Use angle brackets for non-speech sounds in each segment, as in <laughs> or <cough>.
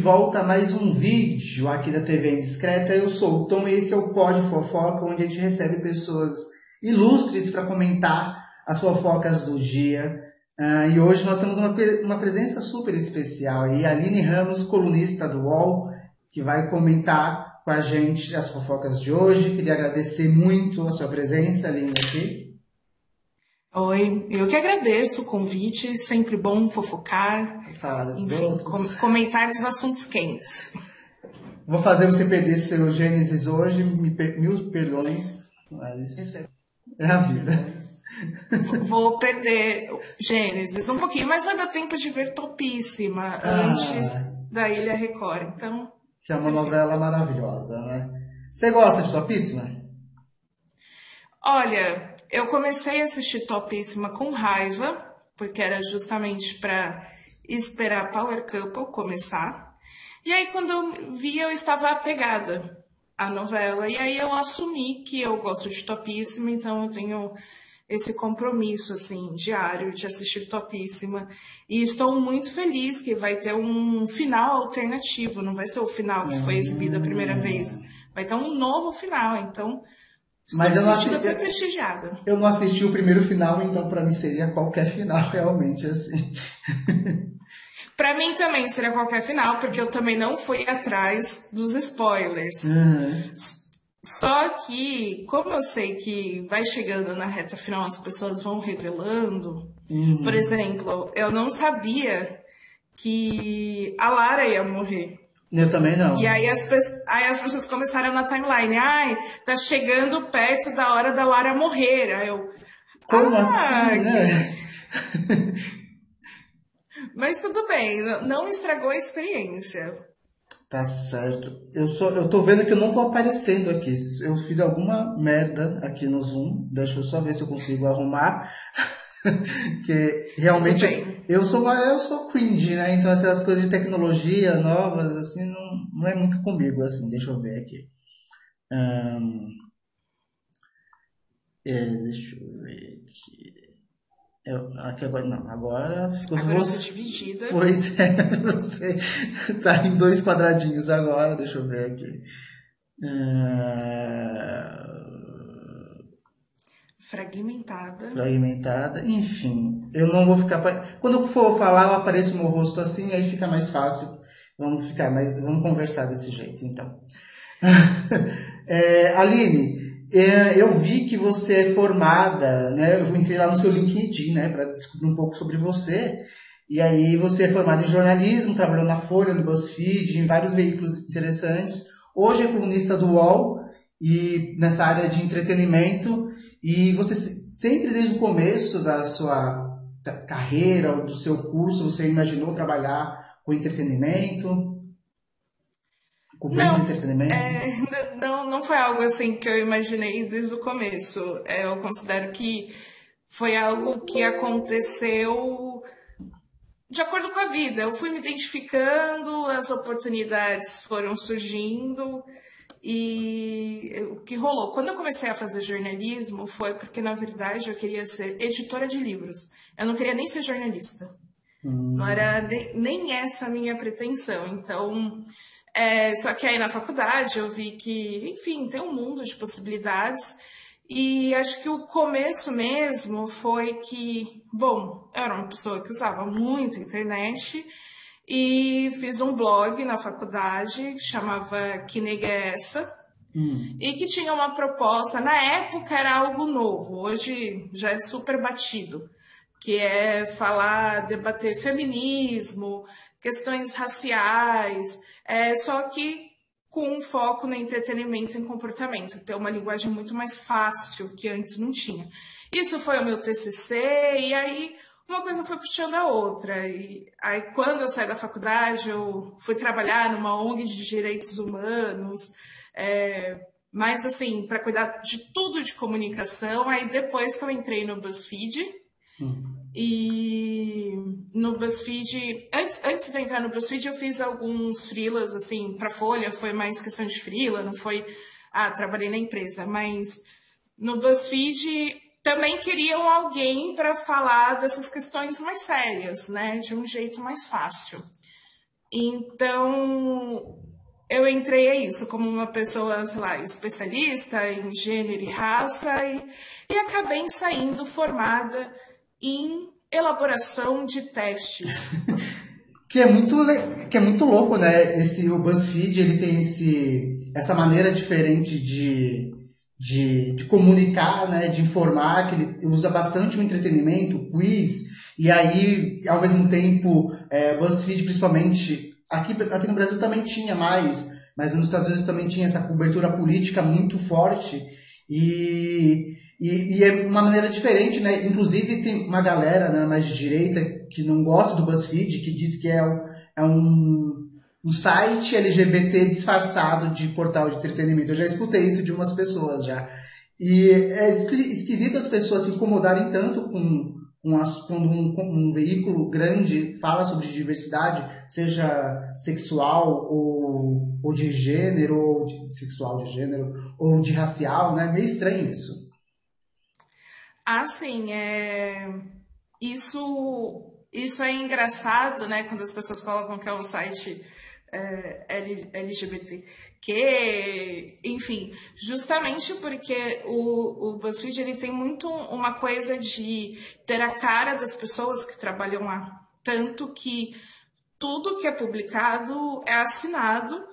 volta a mais um vídeo aqui da TV Indiscreta. Eu sou o Tom e esse é o Pod Fofoca, onde a gente recebe pessoas ilustres para comentar as fofocas do dia. Uh, e hoje nós temos uma, uma presença super especial aí, a Aline Ramos, colunista do UOL, que vai comentar com a gente as fofocas de hoje. Queria agradecer muito a sua presença, Aline, aqui. Oi, eu que agradeço o convite, sempre bom fofocar, enfim, com, comentar dos assuntos quentes. Vou fazer você perder seu Gênesis hoje, me mil perdões, mas é a vida. Vou perder Gênesis um pouquinho, mas vai dar tempo de ver Topíssima ah, antes da Ilha Record, então... Que é uma novela maravilhosa, né? Você gosta de Topíssima? Olha, eu comecei a assistir Topíssima com raiva, porque era justamente para esperar Power Couple começar. E aí, quando eu vi, eu estava apegada à novela. E aí, eu assumi que eu gosto de Topíssima, então eu tenho esse compromisso, assim, diário de assistir Topíssima. E estou muito feliz que vai ter um final alternativo, não vai ser o final que foi exibido a primeira vez. Vai ter um novo final, então mas eu não, assisti, até prestigiada. eu não assisti o primeiro final, então para mim seria qualquer final, <laughs> realmente, assim. para mim também seria qualquer final, porque eu também não fui atrás dos spoilers. Uhum. Só que, como eu sei que vai chegando na reta final, as pessoas vão revelando. Uhum. Por exemplo, eu não sabia que a Lara ia morrer. Eu também não. E aí as, aí as pessoas começaram na timeline. Ai, tá chegando perto da hora da Lara morrer. Aí eu. Como ah, assim, né? <laughs> Mas tudo bem, não estragou a experiência. Tá certo. Eu só, eu tô vendo que eu não tô aparecendo aqui. Eu fiz alguma merda aqui no Zoom. Deixa eu só ver se eu consigo arrumar. <laughs> <laughs> que realmente eu sou eu sou cringe, né? Então essas coisas de tecnologia novas assim não, não é muito comigo assim. Deixa eu ver aqui. Um, é, deixa eu ver aqui. Eu, aqui agora não, agora ficou agora você, dividida. Pois é, <laughs> você tá em dois quadradinhos agora, deixa eu ver aqui. Uh, Fragmentada. Fragmentada, enfim. Eu não vou ficar. Quando eu for falar, eu apareço meu rosto assim, aí fica mais fácil. Vamos ficar mais. Vamos conversar desse jeito, então. <laughs> é, Aline, é, eu vi que você é formada, né? Eu entrei lá no seu LinkedIn, né, para descobrir um pouco sobre você. E aí você é formada em jornalismo, trabalhou na Folha, no BuzzFeed, em vários veículos interessantes. Hoje é colunista do UOL e nessa área de entretenimento. E você sempre desde o começo da sua carreira ou do seu curso, você imaginou trabalhar com entretenimento? Cobrindo não, entretenimento? É, não, não foi algo assim que eu imaginei desde o começo. É, eu considero que foi algo que aconteceu de acordo com a vida. Eu fui me identificando, as oportunidades foram surgindo e o que rolou? Quando eu comecei a fazer jornalismo foi porque, na verdade, eu queria ser editora de livros. Eu não queria nem ser jornalista. Hum. Não era nem, nem, essa a minha pretensão. Então, é, só que aí na faculdade eu vi que, enfim, tem um mundo de possibilidades. E acho que o começo mesmo foi que, bom, eu era uma pessoa que usava muito a internet e fiz um blog na faculdade que chamava Que Nega é Essa? Hum. E que tinha uma proposta, na época era algo novo, hoje já é super batido, que é falar, debater feminismo, questões raciais, é, só que com um foco no entretenimento e comportamento, ter uma linguagem muito mais fácil que antes não tinha. Isso foi o meu TCC, e aí uma coisa foi puxando a outra. E aí, quando eu saí da faculdade, eu fui trabalhar numa ONG de direitos humanos, é, mas assim, para cuidar de tudo de comunicação. Aí, depois que eu entrei no BuzzFeed, hum. e no BuzzFeed, antes, antes de eu entrar no BuzzFeed, eu fiz alguns freelas, assim, para Folha, foi mais questão de freela, não foi, ah, trabalhei na empresa, mas no BuzzFeed também queriam alguém para falar dessas questões mais sérias, né, de um jeito mais fácil. Então, eu entrei a isso como uma pessoa, sei lá, especialista em gênero e raça e, e acabei saindo formada em elaboração de testes. <laughs> que é muito que é muito louco, né? Esse o BuzzFeed ele tem esse essa maneira diferente de, de, de comunicar, né? De informar, que ele usa bastante o entretenimento, quiz e aí ao mesmo tempo é, BuzzFeed principalmente Aqui, aqui no Brasil também tinha mais, mas nos Estados Unidos também tinha essa cobertura política muito forte e, e, e, é uma maneira diferente, né? Inclusive tem uma galera né, mais de direita que não gosta do BuzzFeed, que diz que é é um, um site LGBT disfarçado de portal de entretenimento. Eu já escutei isso de umas pessoas já. E é esquisito as pessoas se incomodarem tanto com quando um, um, veículo grande fala sobre diversidade, seja sexual ou, ou de gênero, ou de, sexual de gênero, ou de racial, né? Meio estranho isso. Ah, sim, é... isso, isso é engraçado, né? Quando as pessoas colocam que é um site é, LGBT, que, enfim, justamente porque o, o BuzzFeed ele tem muito uma coisa de ter a cara das pessoas que trabalham lá, tanto que tudo que é publicado é assinado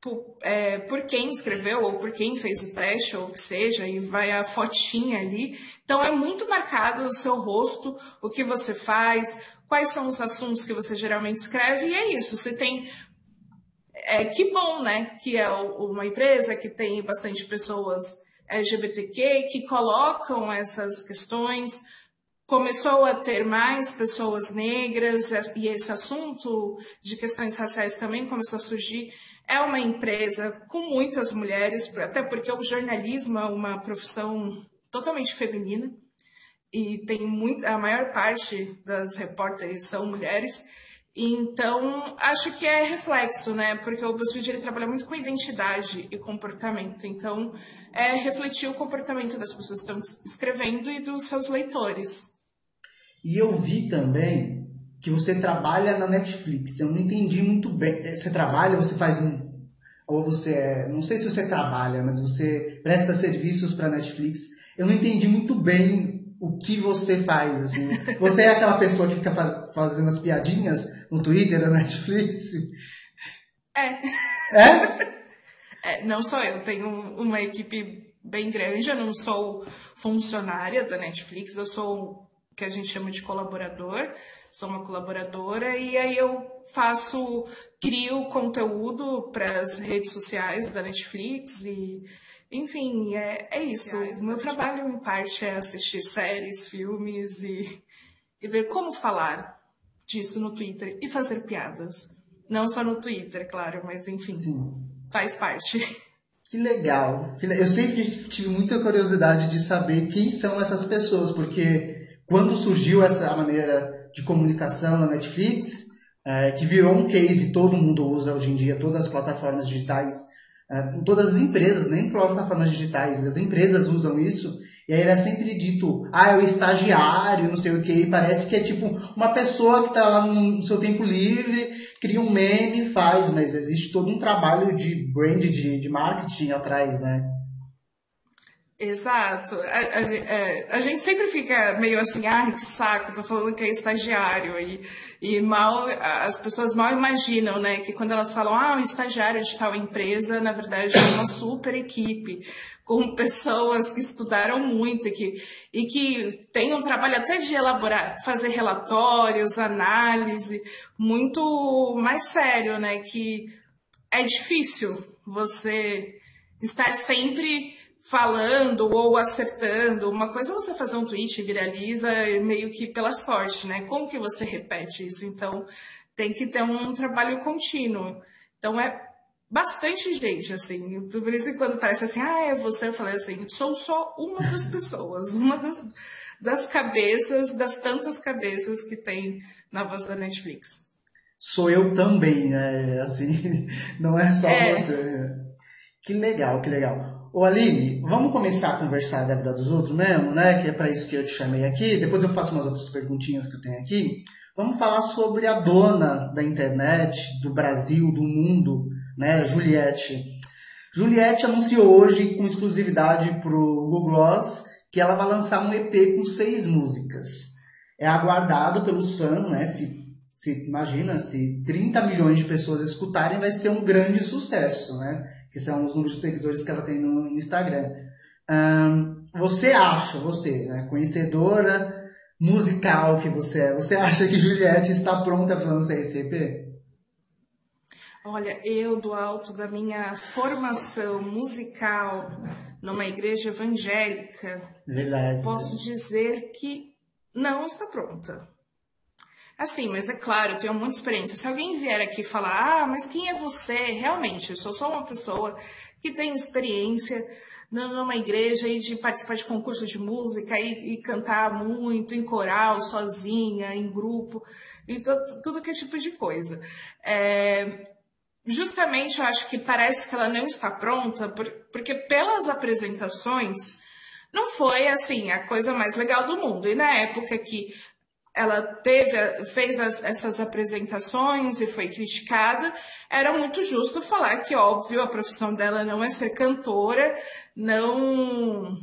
por, é, por, quem escreveu ou por quem fez o teste ou o que seja, e vai a fotinha ali. Então é muito marcado o seu rosto, o que você faz, quais são os assuntos que você geralmente escreve, e é isso. Você tem é, que bom, né? Que é uma empresa que tem bastante pessoas LGBTQ que colocam essas questões. Começou a ter mais pessoas negras e esse assunto de questões raciais também começou a surgir. É uma empresa com muitas mulheres, até porque o jornalismo é uma profissão totalmente feminina e tem muito, a maior parte das repórteres são mulheres. Então, acho que é reflexo, né? Porque o BuzzFeed ele trabalha muito com identidade e comportamento. Então, é refletir o comportamento das pessoas que estão escrevendo e dos seus leitores. E eu vi também que você trabalha na Netflix. Eu não entendi muito bem. Você trabalha, você faz um. Ou você é. Não sei se você trabalha, mas você presta serviços para a Netflix. Eu não entendi muito bem o que você faz, assim. Você é aquela pessoa que fica faz, fazendo as piadinhas no Twitter, na Netflix? É. É? é não sou eu, tenho uma equipe bem grande, eu não sou funcionária da Netflix, eu sou o que a gente chama de colaborador, sou uma colaboradora e aí eu faço, crio conteúdo para as redes sociais da Netflix e enfim, é, é isso. O meu trabalho, em parte, é assistir séries, filmes e, e ver como falar disso no Twitter e fazer piadas. Não só no Twitter, claro, mas enfim, Sim. faz parte. Que legal. Eu sempre tive muita curiosidade de saber quem são essas pessoas, porque quando surgiu essa maneira de comunicação na Netflix, é, que virou um case, todo mundo usa hoje em dia, todas as plataformas digitais em todas as empresas, nem plataformas digitais, as empresas usam isso, e aí ele é sempre dito, ah, é o estagiário, não sei o que, e parece que é tipo uma pessoa que está lá no seu tempo livre, cria um meme, faz, mas existe todo um trabalho de brand, de, de marketing atrás, né? Exato. A, a, é, a, gente sempre fica meio assim, ai, que saco, tô falando que é estagiário. E, e mal, as pessoas mal imaginam, né, que quando elas falam, ah, um estagiário de tal empresa, na verdade é uma super equipe, com pessoas que estudaram muito e que, e que têm um trabalho até de elaborar, fazer relatórios, análise, muito mais sério, né, que é difícil você estar sempre falando ou acertando. Uma coisa é você fazer um tweet e viraliza meio que pela sorte, né? Como que você repete isso? Então, tem que ter um trabalho contínuo. Então, é bastante gente, assim. Por isso que quando parece assim, ah, é você, eu falei assim, sou só uma das pessoas, <laughs> uma das, das cabeças, das tantas cabeças que tem na voz da Netflix. Sou eu também, né? Assim, <laughs> não é só é. você. Que legal, que legal. Ô Aline, vamos começar a conversar da vida dos outros mesmo, né? Que é para isso que eu te chamei aqui. Depois eu faço umas outras perguntinhas que eu tenho aqui. vamos falar sobre a dona da internet, do Brasil, do mundo, né, Juliette. Juliette anunciou hoje com exclusividade para o Google Gloss que ela vai lançar um EP com seis músicas. É aguardado pelos fãs, né? Se, se imagina, se 30 milhões de pessoas escutarem, vai ser um grande sucesso, né? Que são os números de seguidores que ela tem no, Instagram. Um, você acha, você, né, conhecedora musical que você é, você acha que Juliette está pronta para lançar esse EP? Olha, eu, do alto da minha formação musical numa igreja evangélica, Verdade. posso dizer que não está pronta. Assim, mas é claro, eu tenho muita experiência. Se alguém vier aqui falar, ah, mas quem é você? Realmente, eu sou só uma pessoa que tem experiência numa igreja e de participar de concursos de música e, e cantar muito em coral, sozinha, em grupo, e tudo que tipo de coisa. É, justamente eu acho que parece que ela não está pronta, porque pelas apresentações não foi assim a coisa mais legal do mundo. E na época que ela teve, fez as, essas apresentações e foi criticada, era muito justo falar que, óbvio, a profissão dela não é ser cantora, não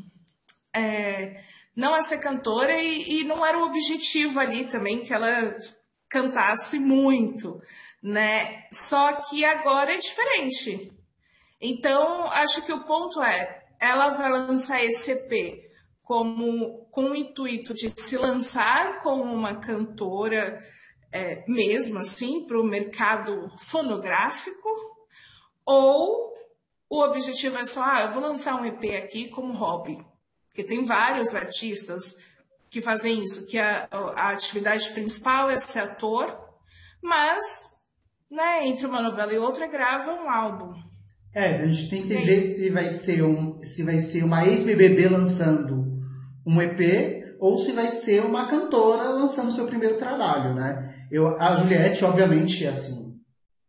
é, não é ser cantora e, e não era o objetivo ali também que ela cantasse muito né? Só que agora é diferente. Então, acho que o ponto é, ela vai lançar esse EP como com o intuito de se lançar como uma cantora é, mesmo assim para o mercado fonográfico ou o objetivo é só ah, eu vou lançar um EP aqui como hobby porque tem vários artistas que fazem isso que a, a atividade principal é ser ator mas né, entre uma novela e outra, grava um álbum. É, a gente tem que entender se vai ser um, se vai ser uma ex-BBB lançando um EP ou se vai ser uma cantora lançando seu primeiro trabalho, né? Eu, a Juliette, obviamente, assim,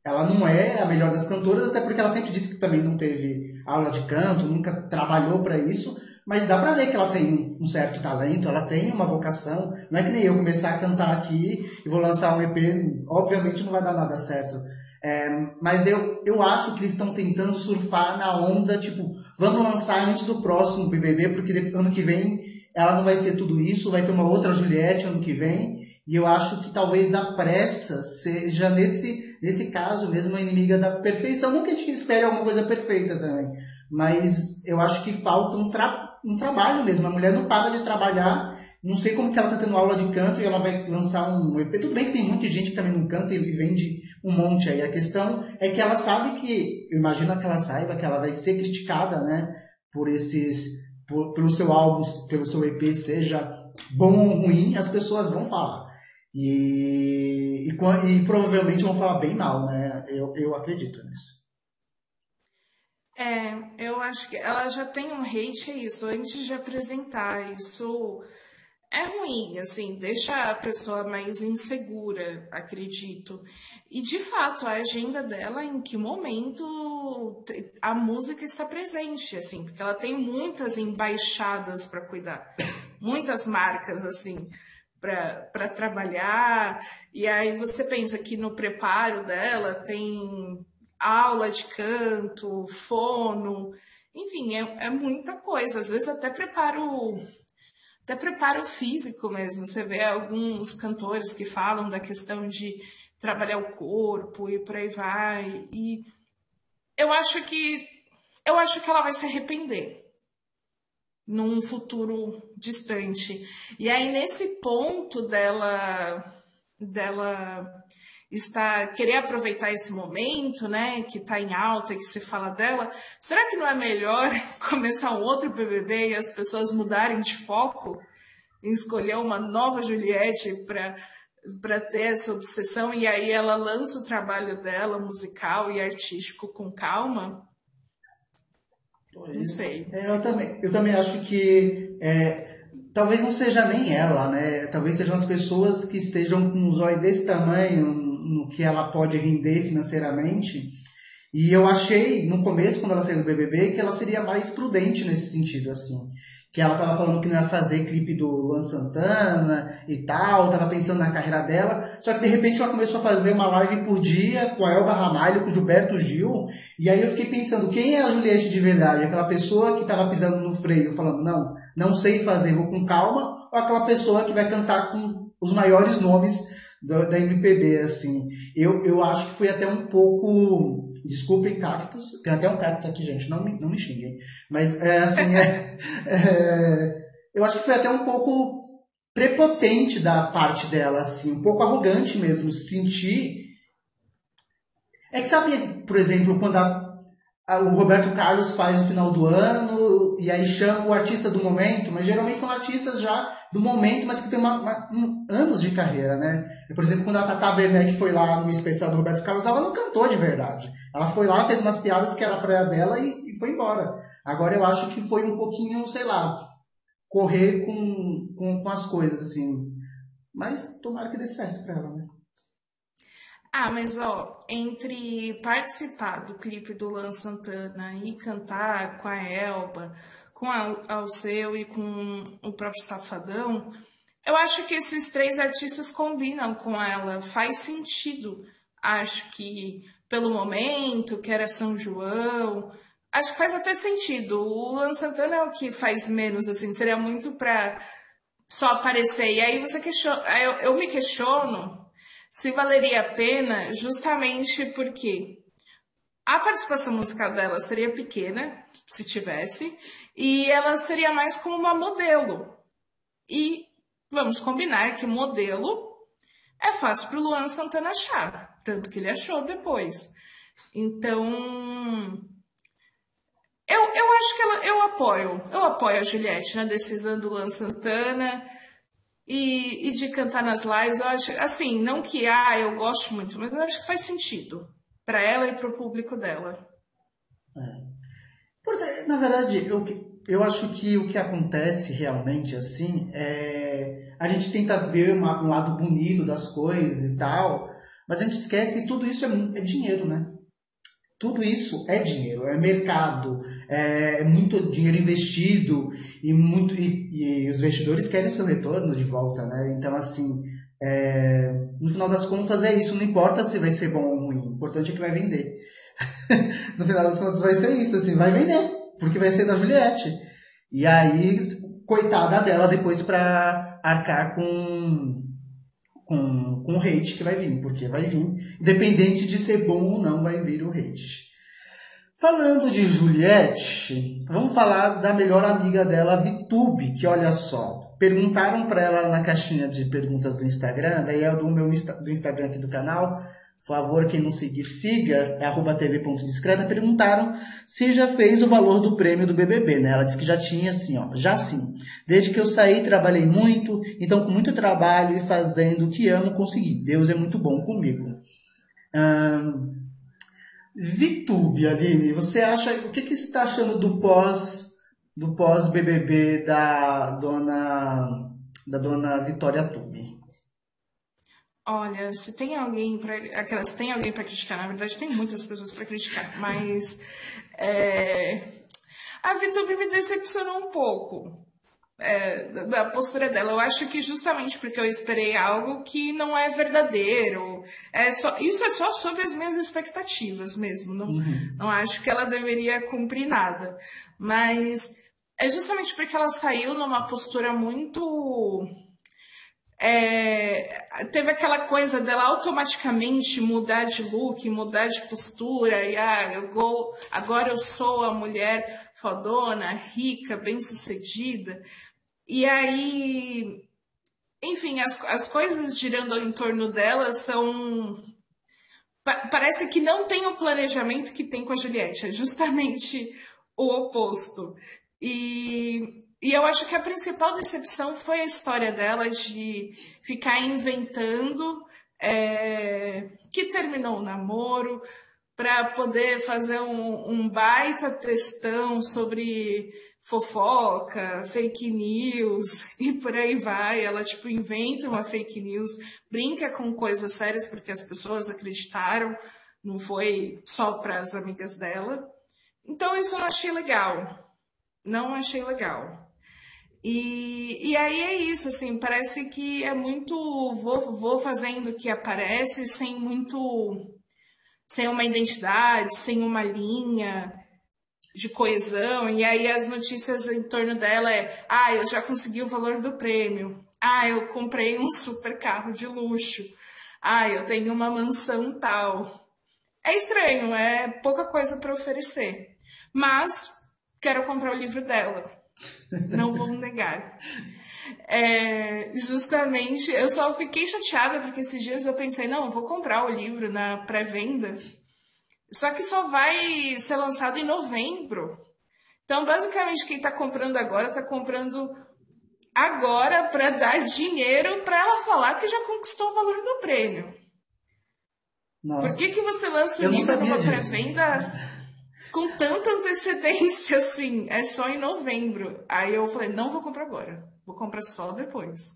ela não é a melhor das cantoras, até porque ela sempre disse que também não teve aula de canto, nunca trabalhou para isso, mas dá pra ver que ela tem um certo talento, ela tem uma vocação. Não é que nem eu começar a cantar aqui e vou lançar um EP, obviamente não vai dar nada certo. É, mas eu, eu acho que eles estão tentando surfar na onda, tipo, vamos lançar antes do próximo BBB, porque ano que vem ela não vai ser tudo isso, vai ter uma outra Juliette ano que vem. E eu acho que talvez a pressa seja, nesse, nesse caso mesmo, a inimiga da perfeição. Não que a gente espere alguma coisa perfeita também, mas eu acho que falta um trabalho um trabalho mesmo. A mulher não para de trabalhar. Não sei como que ela está tendo aula de canto e ela vai lançar um EP. Tudo bem que tem muita gente que também não canta e vende um monte aí. A questão é que ela sabe que, eu imagino que ela saiba que ela vai ser criticada, né? Por esses, por, pelo seu álbum, pelo seu EP, seja bom ou ruim, as pessoas vão falar. E, e, e provavelmente vão falar bem mal, né? Eu, eu acredito nisso. É, eu acho que ela já tem um hate, é isso, antes de apresentar. Isso é ruim, assim, deixa a pessoa mais insegura, acredito. E de fato, a agenda dela, em que momento a música está presente, assim, porque ela tem muitas embaixadas para cuidar, muitas marcas, assim para trabalhar. E aí você pensa que no preparo dela tem aula de canto, fono, enfim, é, é muita coisa. Às vezes até preparo até preparo físico mesmo. Você vê alguns cantores que falam da questão de trabalhar o corpo e por aí vai. E eu acho que eu acho que ela vai se arrepender num futuro distante. E aí nesse ponto dela dela está querer aproveitar esse momento, né, que está em alta e que se fala dela, será que não é melhor <laughs> começar um outro BBB e as pessoas mudarem de foco em escolher uma nova Juliette para para ter essa obsessão e aí ela lança o trabalho dela musical e artístico com calma? Não sei. É, eu também, eu também acho que é, talvez não seja nem ela, né? Talvez sejam as pessoas que estejam com os olhos desse tamanho no que ela pode render financeiramente. E eu achei, no começo, quando ela saiu do BBB, que ela seria mais prudente nesse sentido, assim. que ela tava falando que não ia fazer clipe do Luan Santana e tal, tava pensando na carreira dela, só que de repente ela começou a fazer uma live por dia com a Elba Ramalho, com o Gilberto Gil, e aí eu fiquei pensando, quem é a Juliette de verdade? Aquela pessoa que tava pisando no freio, falando, não, não sei fazer, vou com calma, ou aquela pessoa que vai cantar com os maiores nomes do, da MPB, assim. Eu, eu acho que foi até um pouco Desculpem cactos. Tem até um cacto aqui, gente. Não me, não me xinguem. Mas, é, assim, é, <laughs> é, eu acho que foi até um pouco prepotente da parte dela, assim. Um pouco arrogante mesmo. Sentir... É que sabe, por exemplo, quando a, o Roberto Carlos faz no final do ano e aí chama o artista do momento, mas geralmente são artistas já do momento, mas que tem uma, uma, um, anos de carreira, né? Por exemplo, quando a Tata Werneck foi lá no especial do Roberto Carlos, ela não cantou de verdade. Ela foi lá, fez umas piadas que era pra dela e, e foi embora. Agora eu acho que foi um pouquinho, sei lá, correr com, com, com as coisas, assim. Mas tomara que dê certo pra ela, né? Ah, mas ó, entre participar do clipe do Lan Santana e cantar com a Elba, com a Alceu e com o próprio Safadão, eu acho que esses três artistas combinam com ela, faz sentido. Acho que pelo momento, que era São João, acho que faz até sentido. O Luan Santana é o que faz menos, assim, seria muito pra só aparecer. E aí você questiona, eu, eu me questiono se valeria a pena justamente porque a participação musical dela seria pequena, se tivesse, e ela seria mais como uma modelo. E vamos combinar que modelo é fácil para o Luan Santana achar, tanto que ele achou depois. Então, eu, eu acho que ela, eu apoio, eu apoio a Juliette na decisão do Luan Santana e, e de cantar nas lives. Eu acho, assim, não que ah, eu gosto muito, mas eu acho que faz sentido para ela e para o público dela. É. Na verdade, eu, eu acho que o que acontece realmente assim é a gente tenta ver uma, um lado bonito das coisas e tal, mas a gente esquece que tudo isso é, é dinheiro, né? Tudo isso é dinheiro, é mercado, é muito dinheiro investido e muito e, e os investidores querem seu retorno de volta, né? Então assim, é, no final das contas é isso, não importa se vai ser bom ou ruim, o importante é que vai vender. <laughs> no final das contas vai ser isso, assim, vai vender, porque vai ser da Juliette. E aí, coitada dela depois pra arcar com, com, com o hate que vai vir, porque vai vir, independente de ser bom ou não, vai vir o hate. Falando de Juliette, vamos falar da melhor amiga dela, Vitube, que olha só, perguntaram para ela na caixinha de perguntas do Instagram, daí é do meu do Instagram aqui do canal, favor, quem não seguir, siga, é arroba tv.discreta, perguntaram se já fez o valor do prêmio do BBB, né? Ela disse que já tinha, assim, ó, já sim. Desde que eu saí, trabalhei muito, então com muito trabalho e fazendo o que amo, consegui. Deus é muito bom comigo. Hum, Vitube, Aline, você acha, o que, que você está achando do pós, do pós BBB da dona, da dona Vitória Tube? Olha, se tem alguém para aquelas tem alguém para criticar, na verdade tem muitas pessoas para criticar, mas é, a Vitube me decepcionou um pouco é, da postura dela. Eu acho que justamente porque eu esperei algo que não é verdadeiro. É só, isso é só sobre as minhas expectativas mesmo. Não, uhum. não acho que ela deveria cumprir nada. Mas é justamente porque ela saiu numa postura muito é, teve aquela coisa dela automaticamente mudar de look, mudar de postura, e ah, eu vou, agora eu sou a mulher fodona, rica, bem-sucedida. E aí, enfim, as, as coisas girando em torno dela são. Pa parece que não tem o planejamento que tem com a Juliette, é justamente o oposto. E e eu acho que a principal decepção foi a história dela de ficar inventando é, que terminou o namoro para poder fazer um, um baita textão sobre fofoca, fake news <laughs> e por aí vai. Ela, tipo, inventa uma fake news, brinca com coisas sérias porque as pessoas acreditaram, não foi só para as amigas dela. Então, isso eu não achei legal. Não achei legal. E, e aí é isso, assim, parece que é muito. Vou, vou fazendo o que aparece sem muito. sem uma identidade, sem uma linha de coesão. E aí as notícias em torno dela é: ah, eu já consegui o valor do prêmio. Ah, eu comprei um super carro de luxo. Ah, eu tenho uma mansão tal. É estranho, é pouca coisa para oferecer. Mas quero comprar o livro dela não vou negar. É, justamente, eu só fiquei chateada porque esses dias eu pensei, não, eu vou comprar o livro na pré-venda. Só que só vai ser lançado em novembro. Então, basicamente, quem está comprando agora está comprando agora para dar dinheiro para ela falar que já conquistou o valor do prêmio. Nossa. Por que, que você lança o livro numa pré-venda com tanta antecedência <laughs> assim, é só em novembro. Aí eu falei, não vou comprar agora, vou comprar só depois.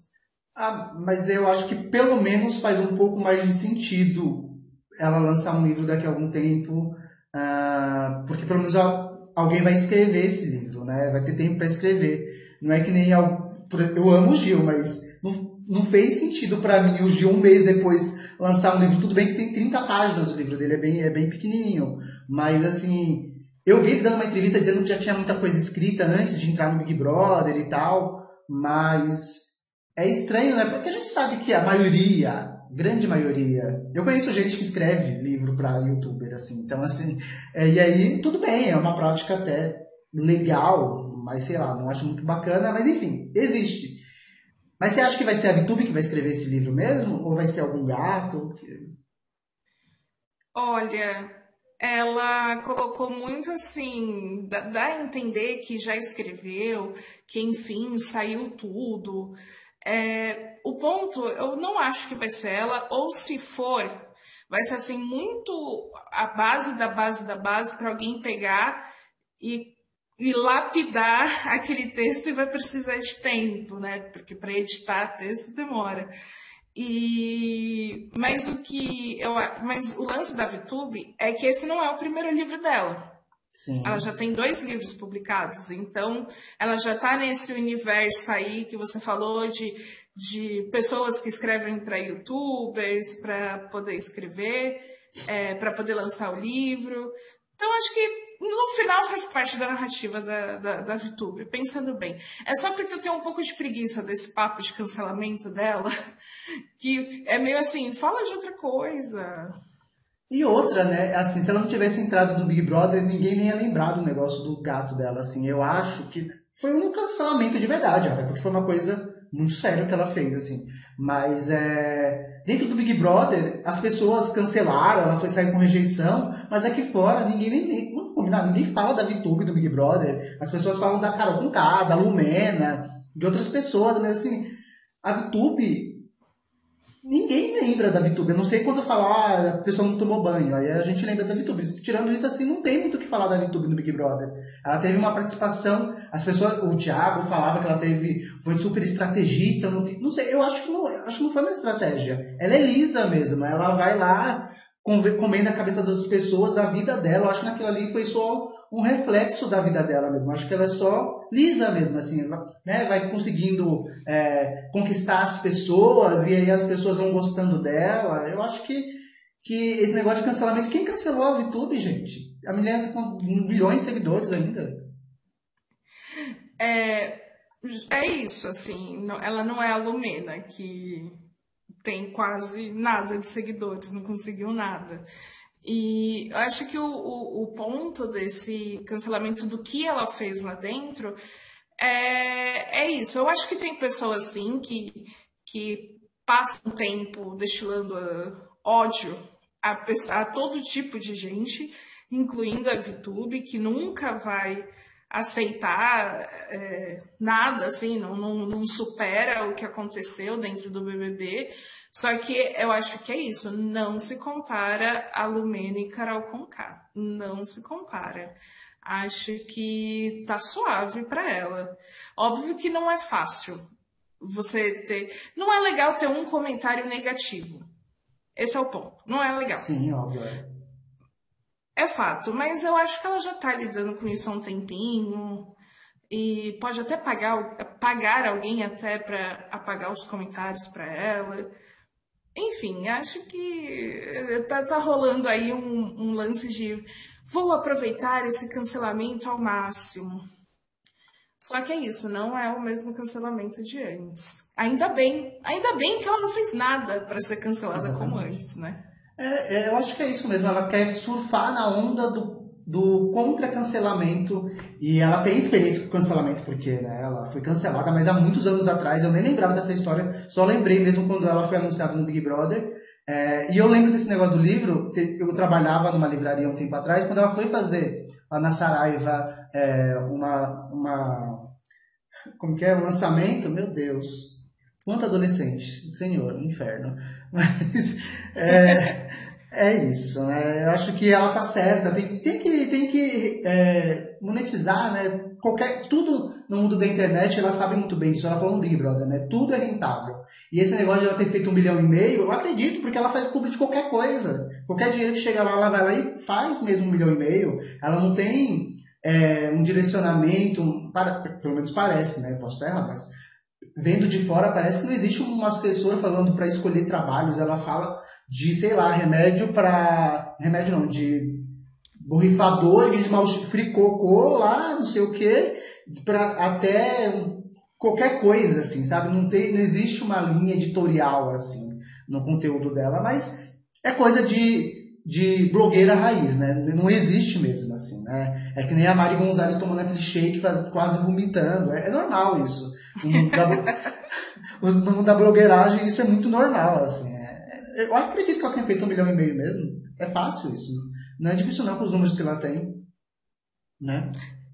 Ah, mas eu acho que pelo menos faz um pouco mais de sentido ela lançar um livro daqui a algum tempo, ah, porque pelo menos alguém vai escrever esse livro, né? Vai ter tempo para escrever. Não é que nem eu amo o Gil, mas não, não fez sentido para mim o Gil um mês depois lançar um livro. Tudo bem que tem 30 páginas o livro dele, é bem, é bem pequenininho. Mas, assim, eu vi ele dando uma entrevista dizendo que já tinha muita coisa escrita antes de entrar no Big Brother e tal. Mas é estranho, né? Porque a gente sabe que a maioria, grande maioria. Eu conheço gente que escreve livro para youtuber, assim. Então, assim. É, e aí, tudo bem, é uma prática até legal, mas sei lá, não acho muito bacana. Mas enfim, existe. Mas você acha que vai ser a VTube que vai escrever esse livro mesmo? Ou vai ser algum gato? Olha, ela colocou muito assim, dá, a entender que já escreveu, que enfim saiu tudo. É, o ponto, eu não acho que vai ser ela, ou se for, vai ser assim muito a base da base da base para alguém pegar e, e lapidar <laughs> aquele texto e vai precisar de tempo, né? Porque para editar texto demora. E mas o que eu mas o lance da VTube é que esse não é o primeiro livro dela. Sim. Ela já tem dois livros publicados, então ela já está nesse universo aí que você falou de, de pessoas que escrevem para youtubers, para poder escrever, é, para poder lançar o livro. Então acho que no final faz parte da narrativa da, da, da VTube, pensando bem. É só porque eu tenho um pouco de preguiça desse papo de cancelamento dela, <laughs> que é meio assim, fala de outra coisa. E outra, né? Assim, se ela não tivesse entrado no Big Brother, ninguém nem ia lembrar do negócio do gato dela. Assim, eu acho que foi um cancelamento de verdade, até porque foi uma coisa muito séria que ela fez, assim. Mas é, dentro do Big Brother, as pessoas cancelaram, ela foi sair com rejeição, mas aqui fora ninguém nem, vamos combinar, ninguém fala da VTube do Big Brother. As pessoas falam da Carol Conká, da Lumena, de outras pessoas, mas assim, a VTube Ninguém lembra da VTube. Eu não sei quando falar, ah, a pessoa não tomou banho. Aí a gente lembra da VTube. Tirando isso, assim, não tem muito o que falar da VTube no Big Brother. Ela teve uma participação. As pessoas. O Thiago falava que ela teve. Foi super estrategista. Não, não sei, eu acho que não, acho que não foi uma estratégia. Ela é lisa mesmo. Ela vai lá, comendo a cabeça das pessoas, a vida dela. Eu acho que naquilo ali foi só um reflexo da vida dela mesmo. Acho que ela é só lisa mesmo, assim, né? Vai conseguindo é, conquistar as pessoas e aí as pessoas vão gostando dela. Eu acho que, que esse negócio de cancelamento, quem cancelou a VTube, gente? A mulher tá com milhões de seguidores ainda. É, é isso, assim, ela não é a Lumena, que tem quase nada de seguidores, não conseguiu nada. E eu acho que o, o, o, ponto desse cancelamento do que ela fez lá dentro é, é isso. Eu acho que tem pessoas assim que, que passam tempo destilando uh, ódio a, a, todo tipo de gente, incluindo a VTube, que nunca vai aceitar é, nada, assim, não, não, não supera o que aconteceu dentro do BBB. Só que eu acho que é isso, não se compara a Lumena e Carol Conká, não se compara. Acho que tá suave para ela. Óbvio que não é fácil você ter, não é legal ter um comentário negativo. Esse é o ponto. Não é legal. Sim, óbvio. É, fato, mas eu acho que ela já tá lidando com isso há um tempinho. e pode até pagar, pagar alguém até para apagar os comentários para ela. Enfim, acho que tá, tá rolando aí um, um lance de vou aproveitar esse cancelamento ao máximo. Só que é isso, não é o mesmo cancelamento de antes. Ainda bem, ainda bem que ela não fez nada para ser cancelada Exatamente. como antes, né? É, é, eu acho que é isso mesmo. Ela quer surfar na onda do, do contra-cancelamento. E ela tem experiência com cancelamento, porque né, ela foi cancelada, mas há muitos anos atrás. Eu nem lembrava dessa história, só lembrei mesmo quando ela foi anunciada no Big Brother. É, e eu lembro desse negócio do livro. Eu trabalhava numa livraria um tempo atrás, quando ela foi fazer lá na Saraiva é, uma, uma. Como que é? Um lançamento, meu Deus. Quanto adolescente, senhor, inferno. <laughs> Mas é, é isso, né? Eu acho que ela tá certa. Tem, tem que, tem que é, monetizar, né? Qualquer, tudo no mundo da internet, ela sabe muito bem disso. Ela falou Big Brother, né? Tudo é rentável. E esse negócio de ela ter feito um milhão e meio, eu acredito, porque ela faz público de qualquer coisa. Qualquer dinheiro que chega lá, ela vai lá e faz mesmo um milhão e meio. Ela não tem é, um direcionamento, para, pelo menos parece, né? Posso estar errado, mas vendo de fora parece que não existe um assessor falando para escolher trabalhos. Ela fala de, sei lá, remédio para. Remédio não, de borrifador de mal fricocô lá, não sei o que, para até qualquer coisa, assim, sabe? Não, tem, não existe uma linha editorial, assim, no conteúdo dela, mas é coisa de de blogueira raiz, né? Não existe mesmo, assim, né? É que nem a Mari Gonzalez tomando aquele shake faz, quase vomitando. É, é normal isso. No mundo, da, mundo da blogueiragem isso é muito normal, assim. É, é, eu acredito que ela tenha feito um milhão e meio mesmo. É fácil isso. Não é difícil não com os números que ela tem, né?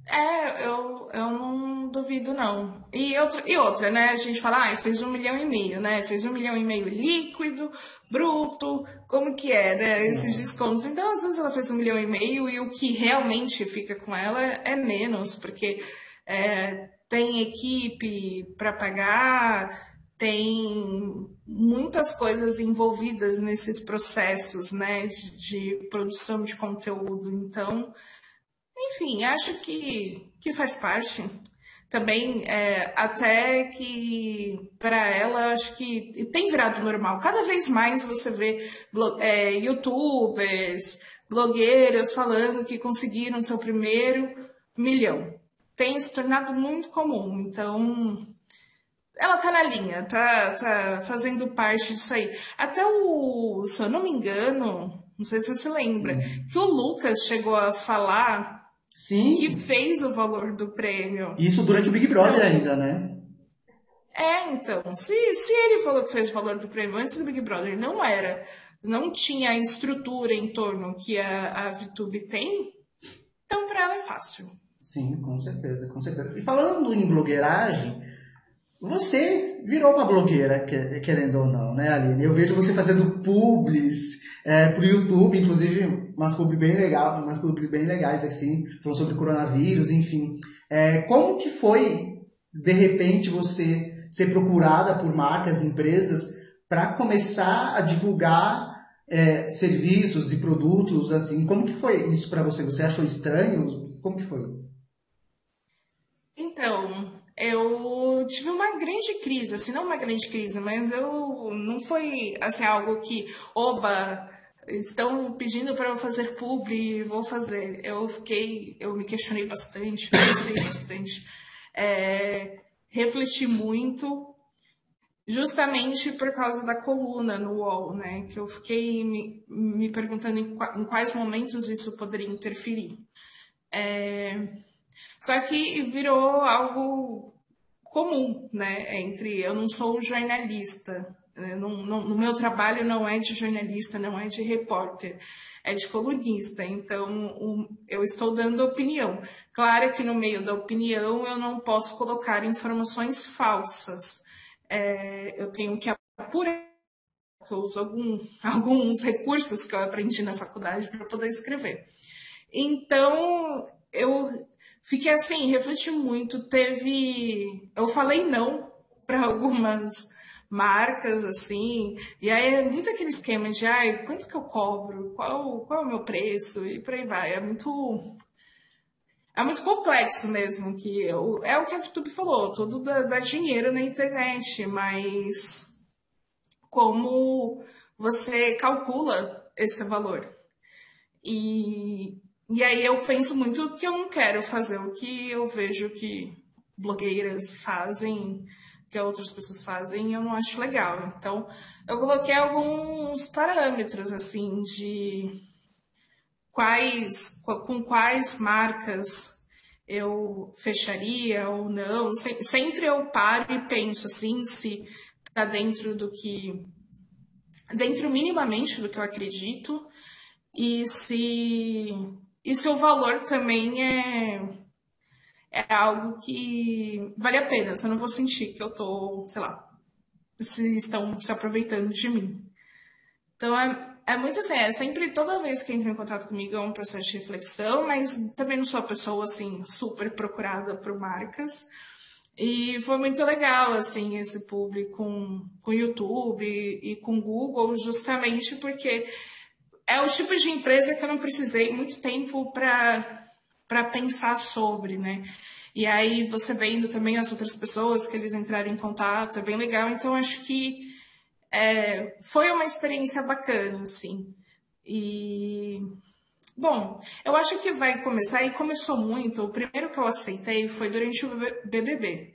É, eu, eu não duvido, não. E outra, e outra, né? A gente fala, ah, fez um milhão e meio, né? Fez um milhão e meio líquido, bruto, como que é, né? Esses descontos. Então, às vezes ela fez um milhão e meio e o que realmente fica com ela é menos, porque é, tem equipe para pagar, tem muitas coisas envolvidas nesses processos, né? De, de produção de conteúdo. Então enfim, acho que, que faz parte. Também, é, até que para ela, acho que tem virado normal. Cada vez mais você vê é, youtubers, blogueiras falando que conseguiram seu primeiro milhão. Tem se tornado muito comum. Então, ela tá na linha, tá, tá fazendo parte disso aí. Até o, se eu não me engano, não sei se você lembra, uhum. que o Lucas chegou a falar Sim. que fez o valor do prêmio. Isso durante o Big Brother então, ainda, né? É, então, se, se ele falou que fez o valor do prêmio antes do Big Brother, não era, não tinha a estrutura em torno que a, a VTube tem, então para ela é fácil. Sim, com certeza, com certeza. E falando em blogueiragem, você virou uma blogueira, querendo ou não, né, Aline? Eu vejo você fazendo publis é, pro YouTube, inclusive umas publis bem legais, umas publis bem legais, assim, falando sobre coronavírus, enfim. É, como que foi, de repente, você ser procurada por marcas, empresas, para começar a divulgar é, serviços e produtos, assim? Como que foi isso para você? Você achou estranho? Como que foi? Então, eu tive uma grande crise, assim, não uma grande crise, mas eu não foi assim algo que, oba, estão pedindo para eu fazer publi, vou fazer. Eu fiquei, eu me questionei bastante, pensei <laughs> bastante, é, refleti muito, justamente por causa da coluna no UOL, né? Que eu fiquei me, me perguntando em, em quais momentos isso poderia interferir. É, só que virou algo comum, né? Entre eu não sou jornalista, né? não, no meu trabalho não é de jornalista, não é de repórter, é de colunista. Então um, eu estou dando opinião. Claro que no meio da opinião eu não posso colocar informações falsas. É, eu tenho que apurar eu uso algum, <laughs> alguns recursos que eu aprendi na faculdade para poder escrever. Então, eu fiquei assim, refleti muito. Teve. Eu falei não para <laughs> algumas marcas, assim, e aí é muito aquele esquema de ai, quanto que eu cobro, qual, qual é o meu preço, e por aí vai. É muito. é muito complexo mesmo, que é o que a YouTube falou, tudo dá, dá dinheiro na internet, mas como você calcula esse valor. E, e aí eu penso muito que eu não quero fazer o que eu vejo que blogueiras fazem, que outras pessoas fazem, e eu não acho legal. Então, eu coloquei alguns parâmetros, assim, de quais, com quais marcas eu fecharia ou não. Sempre eu paro e penso assim, se está dentro do que. dentro minimamente do que eu acredito e se, e se o valor também é, é algo que vale a pena. Eu não vou sentir que eu tô, sei lá, se estão se aproveitando de mim. Então é, é muito assim, é sempre, toda vez que entra em contato comigo é um processo de reflexão, mas também não sou a pessoa, assim, super procurada por marcas. E foi muito legal, assim, esse público com, com YouTube e, e com Google, justamente porque é o tipo de empresa que eu não precisei muito tempo para pensar sobre, né? E aí você vendo também as outras pessoas que eles entraram em contato, é bem legal. Então acho que é, foi uma experiência bacana, assim. E bom, eu acho que vai começar e começou muito. O primeiro que eu aceitei foi durante o BBB.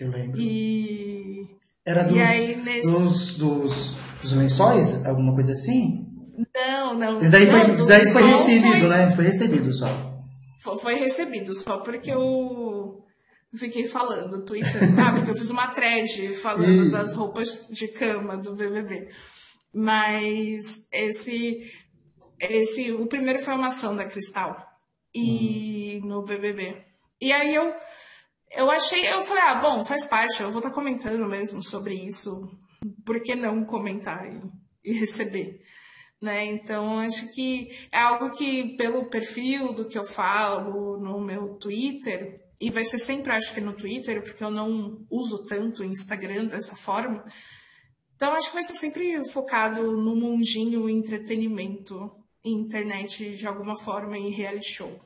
Eu lembro. E era dos, aí, nesse... dos, dos, dos lençóis, alguma coisa assim? Não, não. Isso daí não, foi, daí foi recebido, foi... né? Foi recebido só. Foi recebido só porque eu fiquei falando no Twitter. Ah, porque eu fiz uma thread falando Isso. das roupas de cama do BBB. Mas esse, esse, o primeiro foi uma ação da Cristal e uhum. no BBB. E aí eu, eu achei, eu falei, ah, bom, faz parte, eu vou estar tá comentando mesmo sobre isso. Por que não comentar e, e receber? Né? Então, acho que é algo que, pelo perfil do que eu falo no meu Twitter, e vai ser sempre, acho que no Twitter, porque eu não uso tanto o Instagram dessa forma. Então, acho que vai ser sempre focado no mundinho entretenimento, internet de alguma forma e reality show.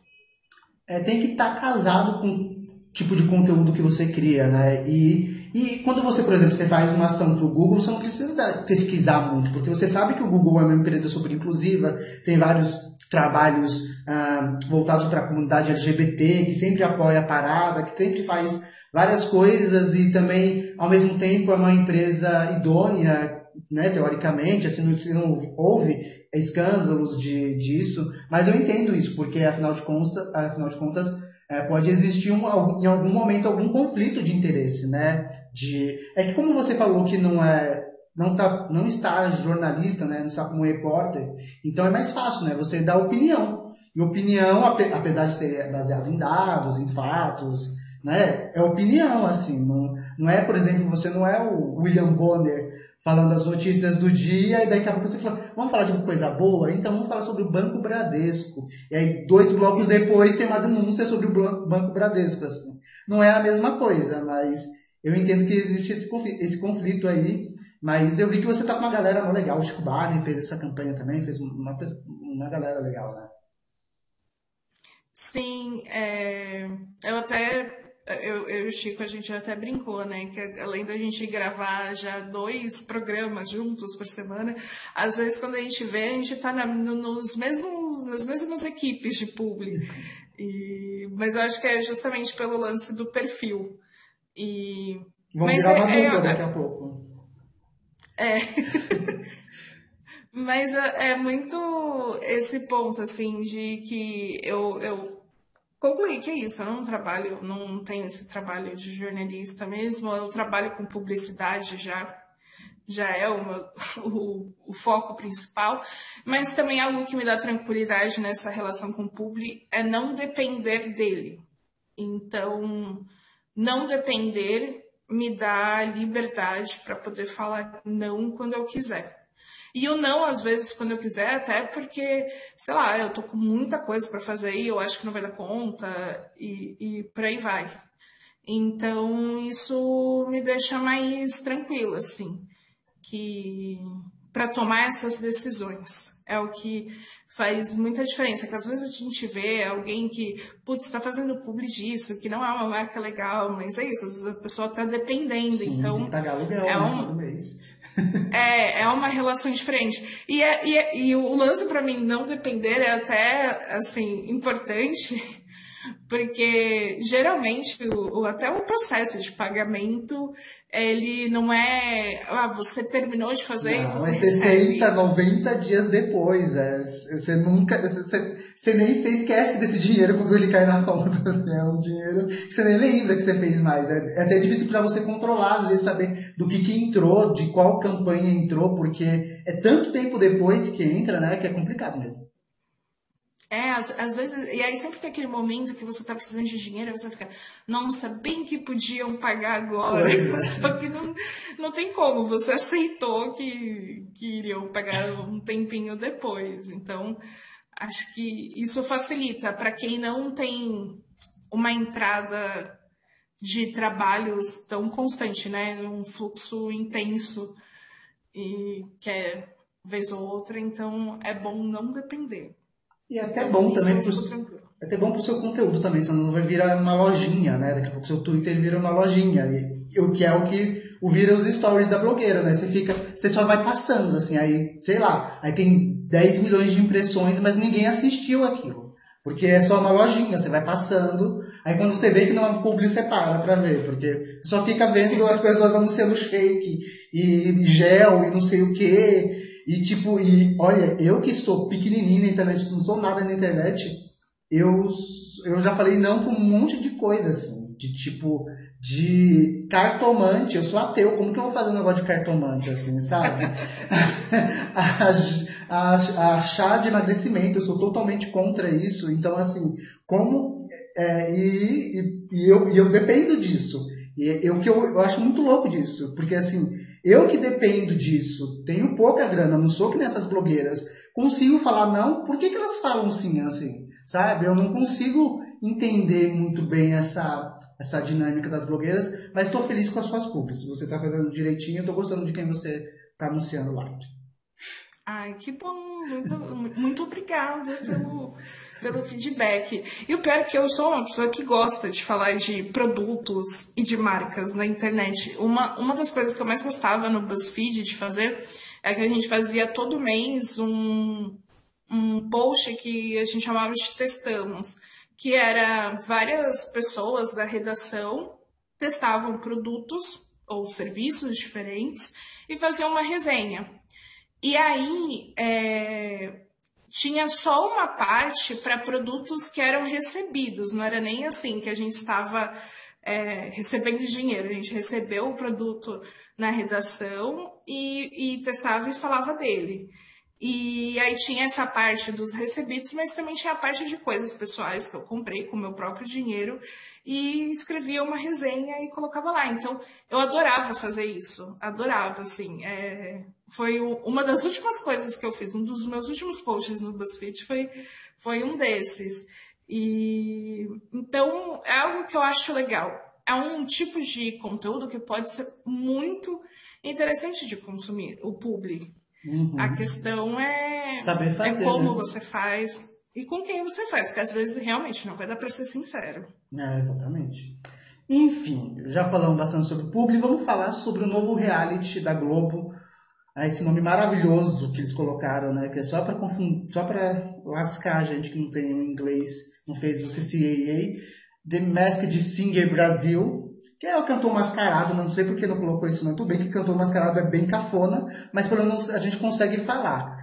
É, tem que estar tá casado com o tipo de conteúdo que você cria, né? E e quando você, por exemplo, você faz uma ação para o Google, você não precisa pesquisar muito, porque você sabe que o Google é uma empresa super inclusiva, tem vários trabalhos ah, voltados para a comunidade LGBT, que sempre apoia a parada, que sempre faz várias coisas e também, ao mesmo tempo, é uma empresa idônea, né, teoricamente, assim, não, não houve escândalos de, disso, mas eu entendo isso, porque afinal de contas, afinal de contas é, pode existir um, em algum momento algum conflito de interesse, né? De, é que como você falou que não é não, tá, não está jornalista, né? não está como repórter, então é mais fácil, né? Você dá opinião. E opinião, apesar de ser baseado em dados, em fatos, né? É opinião, assim. Não, não é, por exemplo, você não é o William Bonner falando as notícias do dia, e daqui a pouco você fala, vamos falar de uma coisa boa? Então vamos falar sobre o Banco Bradesco. E aí, dois blocos depois, tem uma denúncia sobre o Banco Bradesco, assim. Não é a mesma coisa, mas eu entendo que existe esse conflito, esse conflito aí, mas eu vi que você tá com uma galera legal. O Chico Barney fez essa campanha também, fez uma, uma galera legal, né? Sim, é... eu até eu, eu e o Chico, a gente até brincou, né? Que além da gente gravar já dois programas juntos por semana, às vezes quando a gente vê, a gente tá na, nos mesmos, nas mesmas equipes de publi. E, mas eu acho que é justamente pelo lance do perfil. E, Vamos mas gravar é, é, daqui a pouco. É. <laughs> mas é, é muito esse ponto, assim, de que eu, eu concluí que é isso, eu não trabalho, não tenho esse trabalho de jornalista mesmo, eu trabalho com publicidade já, já é o, <laughs> o, foco principal, mas também algo que me dá tranquilidade nessa relação com o publi é não depender dele. Então, não depender me dá liberdade para poder falar não quando eu quiser. E o não, às vezes, quando eu quiser, até porque, sei lá, eu tô com muita coisa para fazer e eu acho que não vai dar conta e, e por aí vai. Então, isso me deixa mais tranquila, assim. Que para tomar essas decisões. É o que faz muita diferença. Que às vezes a gente vê alguém que, putz, está fazendo publi disso, que não é uma marca legal, mas é isso, às vezes a pessoa está dependendo. Sim, então, tem que pagar aluguel é um, mês. <laughs> é, é uma relação diferente. E, é, e, é, e o lance para mim não depender é até assim importante porque geralmente o, o, até o processo de pagamento ele não é ah, você terminou de fazer não, e você é 60, 90 dias depois é, você nunca você, você nem você esquece desse dinheiro quando ele cai na conta assim, é um dinheiro que você nem lembra que você fez mais é, é até difícil para você controlar às vezes saber do que que entrou de qual campanha entrou porque é tanto tempo depois que entra né que é complicado mesmo é, às, às, vezes, e aí sempre tem aquele momento que você tá precisando de dinheiro, você fica, nossa, bem que podiam pagar agora. É. <laughs> Só que não, não tem como, você aceitou que, que iriam pagar um tempinho depois. Então, acho que isso facilita para quem não tem uma entrada de trabalhos tão constante, né? Um fluxo intenso e que é vez ou outra, então é bom não depender. E é até bom também pro, é até bom pro seu conteúdo também, senão não vai virar uma lojinha, né? Daqui a pouco o seu Twitter vira uma lojinha. E, o que é o que o vira os stories da blogueira, né? Você fica, você só vai passando, assim, aí, sei lá, aí tem 10 milhões de impressões, mas ninguém assistiu aquilo. Porque é só uma lojinha, você vai passando, aí quando você vê que não é publi, você para pra ver, porque só fica vendo as pessoas anunciando shake e gel e não sei o que, e tipo, e olha, eu que sou pequenininho na internet, não sou nada na internet, eu, eu já falei não pra um monte de coisa, assim, de tipo, de cartomante, eu sou ateu, como que eu vou fazer um negócio de cartomante, assim, sabe? <laughs> a, a, a, chá de emagrecimento, eu sou totalmente contra isso, então assim, como, é, e, e, e, eu, e eu dependo disso, e eu que eu, eu acho muito louco disso, porque assim, eu que dependo disso, tenho pouca grana, não sou que nessas blogueiras, consigo falar não, por que, que elas falam sim assim? Sabe? Eu não consigo entender muito bem essa, essa dinâmica das blogueiras, mas estou feliz com as suas pubs. Se você está fazendo direitinho, estou gostando de quem você está anunciando lá. Ai, que bom! Muito, muito obrigada pelo, pelo feedback. E o pior é que eu sou uma pessoa que gosta de falar de produtos e de marcas na internet. Uma, uma das coisas que eu mais gostava no BuzzFeed de fazer é que a gente fazia todo mês um, um post que a gente chamava de Testamos, que era várias pessoas da redação testavam produtos ou serviços diferentes e faziam uma resenha. E aí, é, tinha só uma parte para produtos que eram recebidos, não era nem assim que a gente estava é, recebendo dinheiro, a gente recebeu o produto na redação e, e testava e falava dele. E aí tinha essa parte dos recebidos, mas também tinha a parte de coisas pessoais que eu comprei com meu próprio dinheiro e escrevia uma resenha e colocava lá. Então eu adorava fazer isso, adorava, assim. É... Foi uma das últimas coisas que eu fiz, um dos meus últimos posts no BuzzFeed foi, foi um desses. E então é algo que eu acho legal. É um tipo de conteúdo que pode ser muito interessante de consumir, o publi. Uhum. A questão é, Saber fazer, é como né? você faz e com quem você faz, que às vezes realmente não vai dar para ser sincero. É, exatamente. Enfim, já falamos bastante sobre o Publi, vamos falar sobre o novo reality da Globo, ah, esse nome maravilhoso que eles colocaram, né? Que é só para confundir, só para lascar a gente que não tem o inglês, não fez o CCAA, The Masked Singer Brasil, que é o cantor mascarado, não sei por que não colocou isso não. Tudo bem que cantor mascarado é bem cafona, mas pelo menos a gente consegue falar.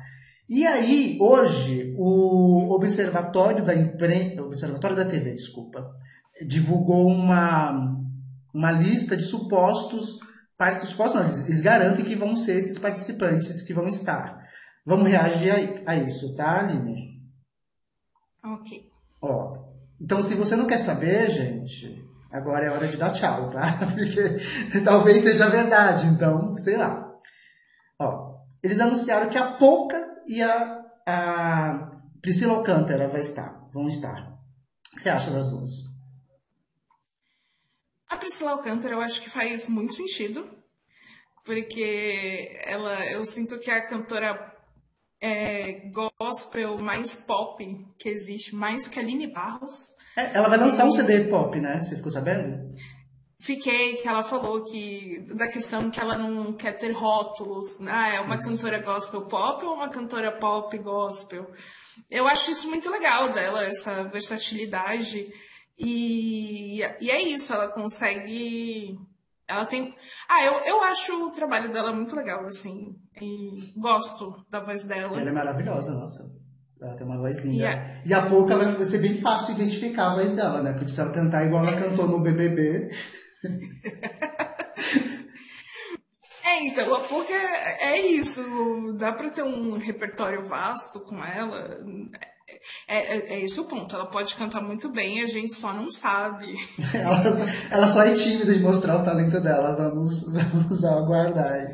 E aí, hoje, o Observatório da Imprensa, Observatório da TV, desculpa, divulgou uma, uma lista de supostos participantes, não, eles garantem que vão ser esses participantes que vão estar. Vamos reagir a, a isso, tá, Aline? Ok. Ó, então, se você não quer saber, gente, Agora é hora de dar tchau, tá? <laughs> Porque talvez seja verdade, então, sei lá. Ó, eles anunciaram que a Pouca e a, a Priscila Alcântara vai estar, vão estar. O que você acha das duas? A Priscila Alcântara eu acho que faz muito sentido, porque ela, eu sinto que é a cantora é, gospel mais pop que existe, mais que a Aline Barros. É, ela vai lançar um CD pop, né? Você ficou sabendo? Fiquei, que ela falou que da questão que ela não quer ter rótulos. Ah, é uma isso. cantora gospel pop ou uma cantora pop gospel? Eu acho isso muito legal dela, essa versatilidade. E, e é isso, ela consegue. Ela tem. Ah, eu, eu acho o trabalho dela muito legal, assim. E gosto da voz dela. Ela é maravilhosa, nossa. Ela tem uma voz linda. Yeah. E a pouco vai ser bem fácil identificar a voz dela, né? Porque se ela cantar igual ela cantou no BBB. <laughs> É, então, a pouco é, é isso. Dá pra ter um repertório vasto com ela. É, é, é, esse o ponto. Ela pode cantar muito bem, a gente só não sabe. <laughs> ela, só, ela só é tímida de mostrar o talento dela. Vamos, vamos aguardar.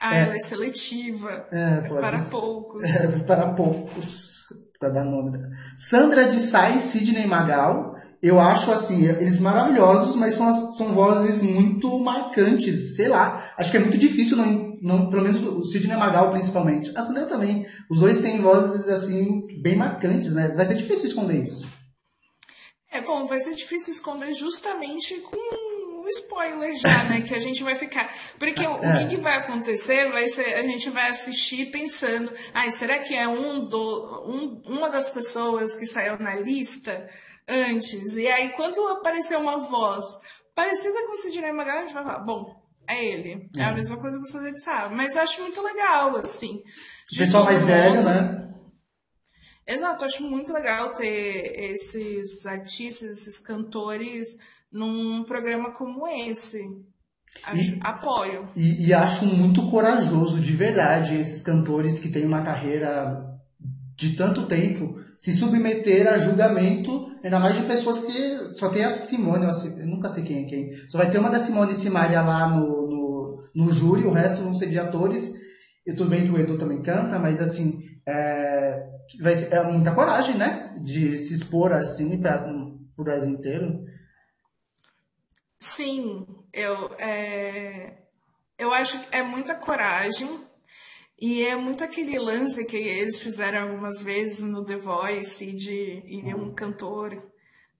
Ah, é, ela é seletiva. É, pode para poucos. É, para poucos. Para dar nome. Sandra de Sai, Sidney Magal. Eu acho assim, eles maravilhosos, mas são, são vozes muito marcantes. Sei lá. Acho que é muito difícil não não, pelo menos o Sidney Magal principalmente. A Sandra também. Os dois têm vozes assim bem marcantes, né? Vai ser difícil esconder isso. É bom, vai ser difícil esconder justamente com um spoiler já, <laughs> né? Que a gente vai ficar. Porque é. o que, que, vai acontecer vai ser. A gente vai assistir pensando, ai, será que é um do, um, uma das pessoas que saiu na lista antes? E aí, quando aparecer uma voz parecida com o Sidney Magal, a gente vai falar, bom, é ele. É, é a mesma coisa que você sabe. Mas acho muito legal, assim. O pessoal mais velho, né? Exato, acho muito legal ter esses artistas, esses cantores num programa como esse. Acho, e, apoio. E, e, acho muito corajoso, de verdade, esses cantores que têm uma carreira de tanto tempo se submeter a julgamento, ainda mais de pessoas que só tem a Simone, eu nunca sei quem é quem. Só vai ter uma da Simone e Simaria lá no, no, no júri, o resto vão ser de atores. E tudo bem que o Edu também canta, mas assim, é, vai ser, é muita coragem, né? De se expor assim para o Brasil inteiro. Sim, eu, é, eu acho que é muita coragem e é muito aquele lance que eles fizeram algumas vezes no The Voice de ir um cantor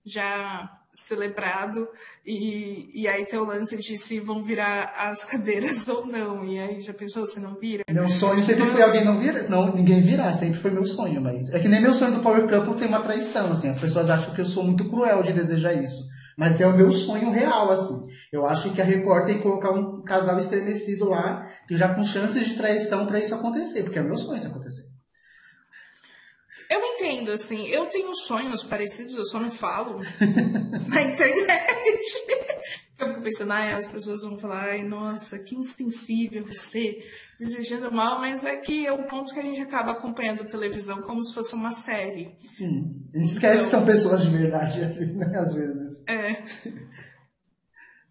já celebrado e, e aí tem o lance de se vão virar as <laughs> cadeiras ou não. E aí já pensou se não vira? Meu sonho sempre foi alguém não virar, não, ninguém virar, sempre foi meu sonho, mas é que nem meu sonho do Power Couple tem uma traição, assim, as pessoas acham que eu sou muito cruel de desejar isso. Mas é o meu sonho real, assim. Eu acho que a Record tem que colocar um casal estremecido lá, que já com chances de traição para isso acontecer, porque é o meu sonho isso acontecer. Eu entendo, assim, eu tenho sonhos parecidos, eu só não falo <laughs> na internet. Eu fico pensando, ai, as pessoas vão falar, ai, nossa, que insensível você, desejando mal, mas é que é o ponto que a gente acaba acompanhando televisão como se fosse uma série. Sim. A gente esquece então... que são pessoas de verdade, <laughs> né, às vezes. É.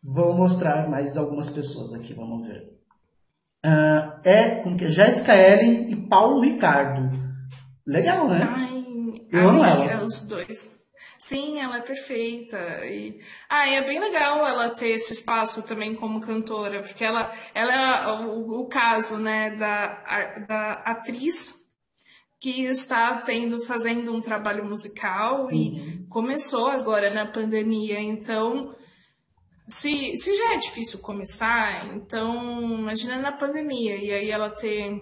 Vou mostrar mais algumas pessoas aqui, vamos ver. Uh, é, como que é? Jéssica Ellen e Paulo Ricardo. Legal, né? Ai, Eu amo ela. Os dois. Sim, ela é perfeita. E, ah, e é bem legal ela ter esse espaço também como cantora, porque ela, ela é o, o caso, né, da, da atriz que está tendo, fazendo um trabalho musical e uhum. começou agora na pandemia, então se, se já é difícil começar, então imagina na pandemia, e aí ela ter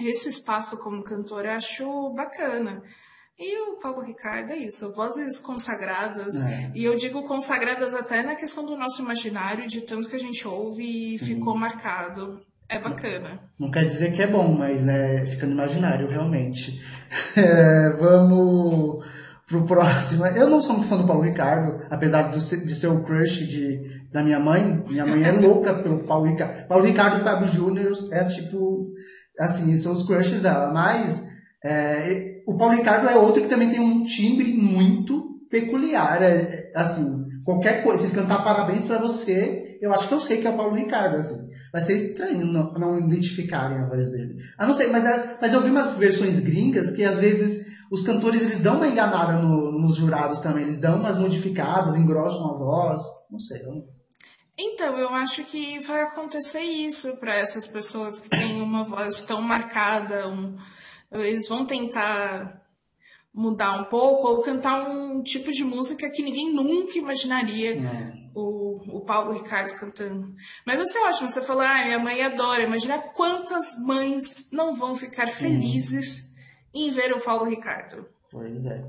esse espaço como cantora, eu acho bacana. E o Paulo Ricardo é isso, vozes consagradas. É. E eu digo consagradas até na questão do nosso imaginário, de tanto que a gente ouve e Sim. ficou marcado. É bacana. Não, não, quer dizer que é bom, mas né, fica no imaginário, realmente. <laughs> É, vamos pro próximo. Eu não sou muito fã do Paulo Ricardo, apesar de ser o crush de, da minha mãe. Minha mãe é <laughs> louca pelo Paulo Ricardo. Paulo Ricardo e Fábio Júnior é tipo, assim, são os crushes dela. Mas é, o Paulo Ricardo é outro que também tem um timbre muito peculiar. É, assim, qualquer coisa, se ele cantar parabéns para você, eu acho que eu sei que é o Paulo Ricardo, assim. Vai ser estranho não, não identificarem a voz dele. Ah, não sei, mas, é, mas eu vi umas versões gringas que às vezes os cantores eles dão uma enganada no, nos jurados também. Eles dão umas modificadas, engrossam a voz. Não sei. Eu... Então, eu acho que vai acontecer isso para essas pessoas que têm uma voz tão marcada. Um, eles vão tentar mudar um pouco ou cantar um tipo de música que ninguém nunca imaginaria o, o Paulo Ricardo cantando. Mas você ótimo, você falou, ah, minha mãe adora. Imagina quantas mães não vão ficar Sim. felizes em ver o Paulo Ricardo. Pois é.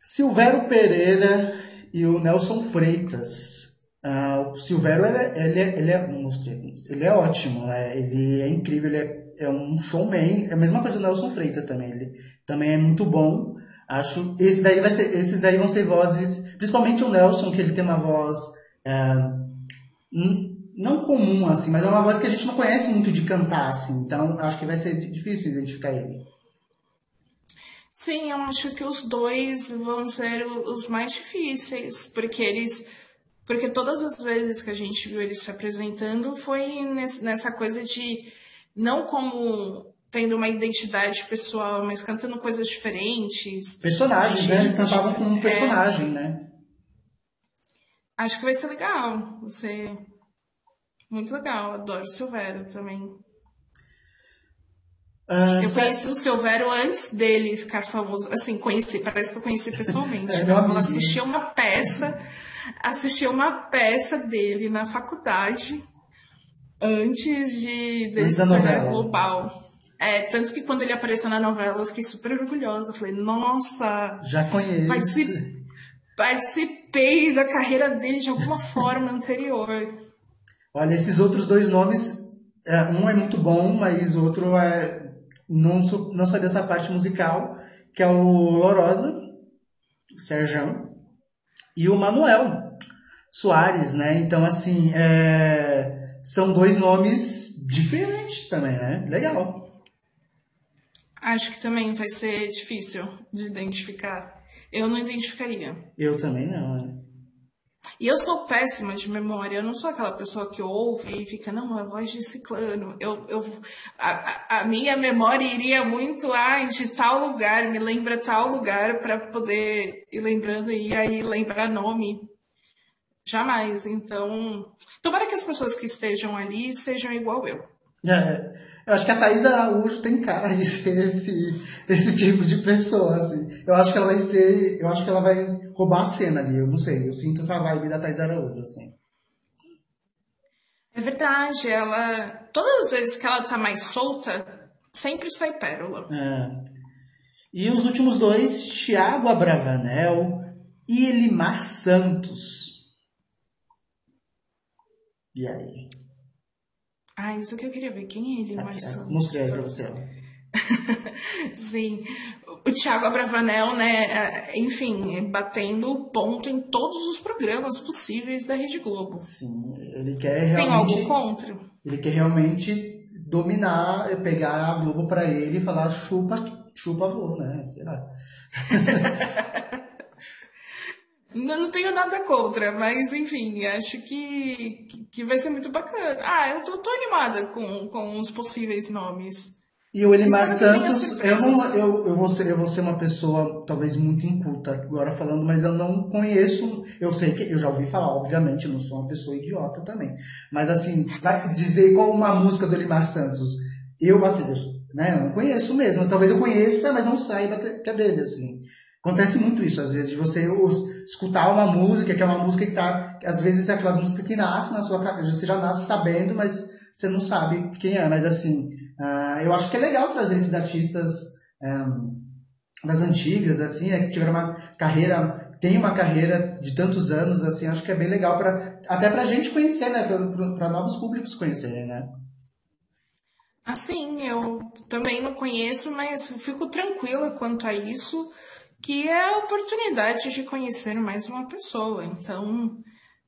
Silvério Pereira e o Nelson Freitas Uh, o Silvério, ele, ele, ele, é, ele é ótimo, né? ele é incrível, ele é, é, um showman. É a mesma coisa do Nelson Freitas também, ele também é muito bom. Acho esse daí vai ser, esses daí vão ser vozes, principalmente o Nelson, que ele tem uma voz é, não comum, assim, mas é uma voz que a gente não conhece muito de cantar, assim, então acho que vai ser difícil identificar ele. Sim, eu acho que os dois vão ser os mais difíceis, porque eles porque todas as vezes que a gente viu ele se apresentando foi nessa coisa de não como tendo uma identidade pessoal, mas cantando coisas diferentes. Personagens, né? Eles cantavam com um personagem, é. né? Acho que vai ser legal. Ser muito legal. Adoro o Silvério também. Uh, eu conheci o Silvério antes dele ficar famoso. Assim, conheci, parece que eu conheci pessoalmente. <laughs> é, eu assisti uma peça assisti uma peça dele na faculdade antes de dele se tornar global. É, tanto que quando ele apareceu na novela eu fiquei super orgulhosa. falei, nossa. Já conheço. Participei, participei da carreira dele de alguma <laughs> forma anterior. Olha, esses outros dois nomes, é, um é muito bom, mas o outro é não, não só dessa parte musical, que é o Lorosa, o Sérgio, e o Manuel Soares, né? Então, assim, é... são dois nomes diferentes também, né? Legal. Acho que também vai ser difícil de identificar. Eu não identificaria. Eu também não, né? E eu sou péssima de memória, eu não sou aquela pessoa que ouve e fica, não, é voz de ciclano. Eu, eu, a, a minha memória iria muito, ah, de tal lugar, me lembra tal lugar para poder ir lembrando e aí lembrar nome. Jamais. Então, tomara que as pessoas que estejam ali sejam igual eu. É, eu acho que a Thaís Araújo tem cara de ser esse, esse tipo de pessoa, assim. Eu acho que ela vai ser. Eu acho que ela vai roubar a cena ali. Eu não sei. Eu sinto essa vibe da Thaís Araújo, assim. É verdade. Ela. Todas as vezes que ela tá mais solta, sempre sai pérola. É. E os últimos dois, Thiago Abravanel e Elimar Santos. E aí? Ah, isso que eu queria ver. Quem é ele, Marcelo? Mostrei aí pra você. <laughs> Sim. O Thiago Abravanel, né, é, enfim, batendo ponto em todos os programas possíveis da Rede Globo. Sim, ele quer realmente... Tem algo contra? Ele quer realmente dominar, pegar a Globo pra ele e falar chupa, chupa voo, né, sei lá. <laughs> Não, não tenho nada contra, mas enfim, acho que, que vai ser muito bacana. Ah, eu tô, tô animada com, com os possíveis nomes. E o Elimar Santos, eu, não, eu, eu, vou ser, eu vou ser uma pessoa talvez muito inculta agora falando, mas eu não conheço. Eu sei que eu já ouvi falar, obviamente, não sou uma pessoa idiota também. Mas assim, dizer qual uma música do Elimar Santos, eu, assim, eu, né, eu não conheço mesmo. Talvez eu conheça, mas não saiba que é dele, assim. Acontece muito isso, às vezes, de você escutar uma música, que é uma música que tá. Às vezes é aquelas músicas que nascem na sua você já nasce sabendo, mas você não sabe quem é. Mas assim, uh, eu acho que é legal trazer esses artistas um, das antigas, assim, né, que tiveram uma carreira, tem uma carreira de tantos anos, assim, acho que é bem legal para até pra gente conhecer, né? Para novos públicos conhecerem, né? Assim, eu também não conheço, mas fico tranquila quanto a isso que é a oportunidade de conhecer mais uma pessoa. Então,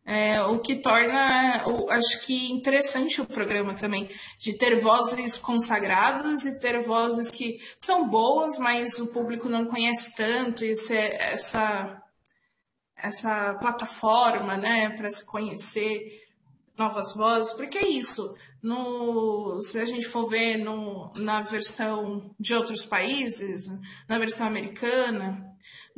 é, o que torna, acho que interessante o programa também, de ter vozes consagradas e ter vozes que são boas, mas o público não conhece tanto, e essa, essa plataforma, né, para se conhecer novas vozes, porque é isso. No, se a gente for ver no, na versão de outros países, na versão americana,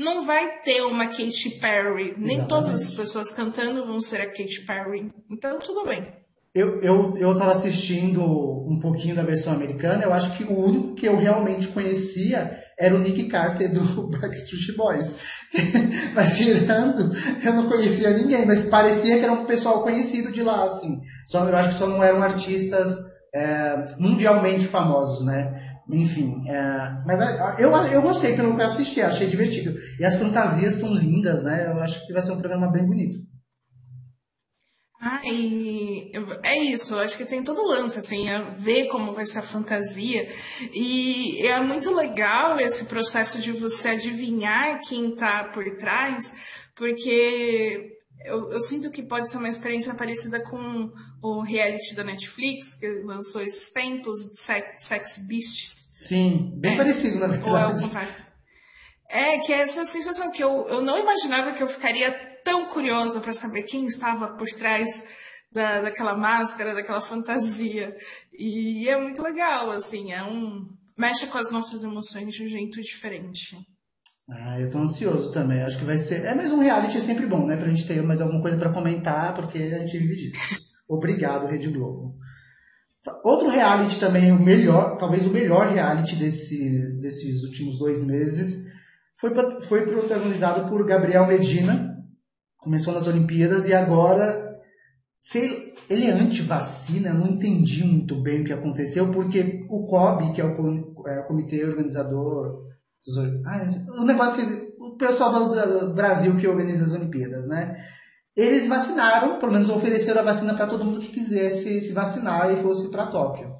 não vai ter uma Katy Perry. Nem Exatamente. todas as pessoas cantando vão ser a Katy Perry. Então, tudo bem. Eu, eu, eu tava assistindo um pouquinho da versão americana, eu acho que o único que eu realmente conhecia era o Nick Carter do <laughs> Backstreet Boys. <laughs> mas tirando, eu não conhecia ninguém, mas parecia que era um pessoal conhecido de lá, assim. Só, eu acho que só não eram artistas é, mundialmente famosos, né? Enfim, é, mas é, eu, eu gostei pelo que eu assisti, achei divertido. E as fantasias são lindas, né? Eu acho que vai ser um programa bem bonito. Ah, e é isso, eu acho que tem todo o lance, assim, é ver como vai ser a fantasia. E é muito legal esse processo de você adivinhar quem tá por trás, porque eu, eu, sinto que pode ser uma experiência parecida com o reality da Netflix, que lançou esses tempos, Sex, Sex Beasts. Sim, bem é, parecido, na verdade. É, é, que é essa sensação que eu, eu não imaginava que eu ficaria tão curiosa para saber quem estava por trás da, daquela máscara, daquela fantasia. E é muito legal, assim, é um. mexe com as nossas emoções de um jeito diferente. Ah, eu tô ansioso também. Acho que vai ser. É, mas um reality é sempre bom, né? Pra gente ter mais alguma coisa para comentar, porque a gente vive disso. <laughs> Obrigado, Rede Globo. Outro reality também, o melhor, talvez o melhor reality desse, desses últimos dois meses, foi, foi protagonizado por Gabriel Medina, começou nas Olimpíadas e agora se ele é anti-vacina, não entendi muito bem o que aconteceu, porque o COB, que é o, é o comitê organizador dos, ah, o negócio que o pessoal do, do Brasil que organiza as Olimpíadas, né? Eles vacinaram, pelo menos ofereceram a vacina para todo mundo que quisesse se vacinar e fosse para Tóquio.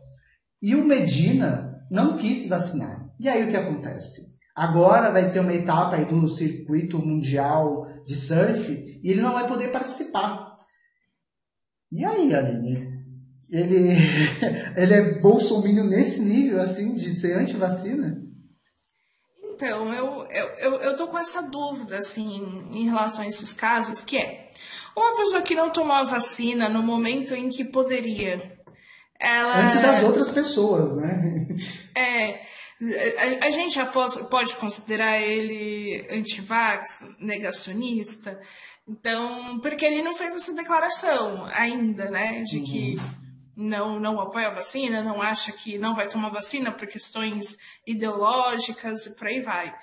E o Medina não quis se vacinar. E aí o que acontece? Agora vai ter uma etapa aí do circuito mundial de surf e ele não vai poder participar. E aí, Aline? Ele, <laughs> ele é bolsominion nesse nível, assim, de ser anti-vacina? Então, eu, eu, eu, eu tô com essa dúvida, assim, em relação a esses casos, que é uma pessoa que não tomou a vacina no momento em que poderia. Ela... Antes das outras pessoas, né? É. A, a gente já pode, pode considerar ele antivax, negacionista. Então, porque ele não fez essa declaração ainda, né? De uhum. que não, não apoia a vacina, não acha que não vai tomar vacina por questões ideológicas e por aí vai.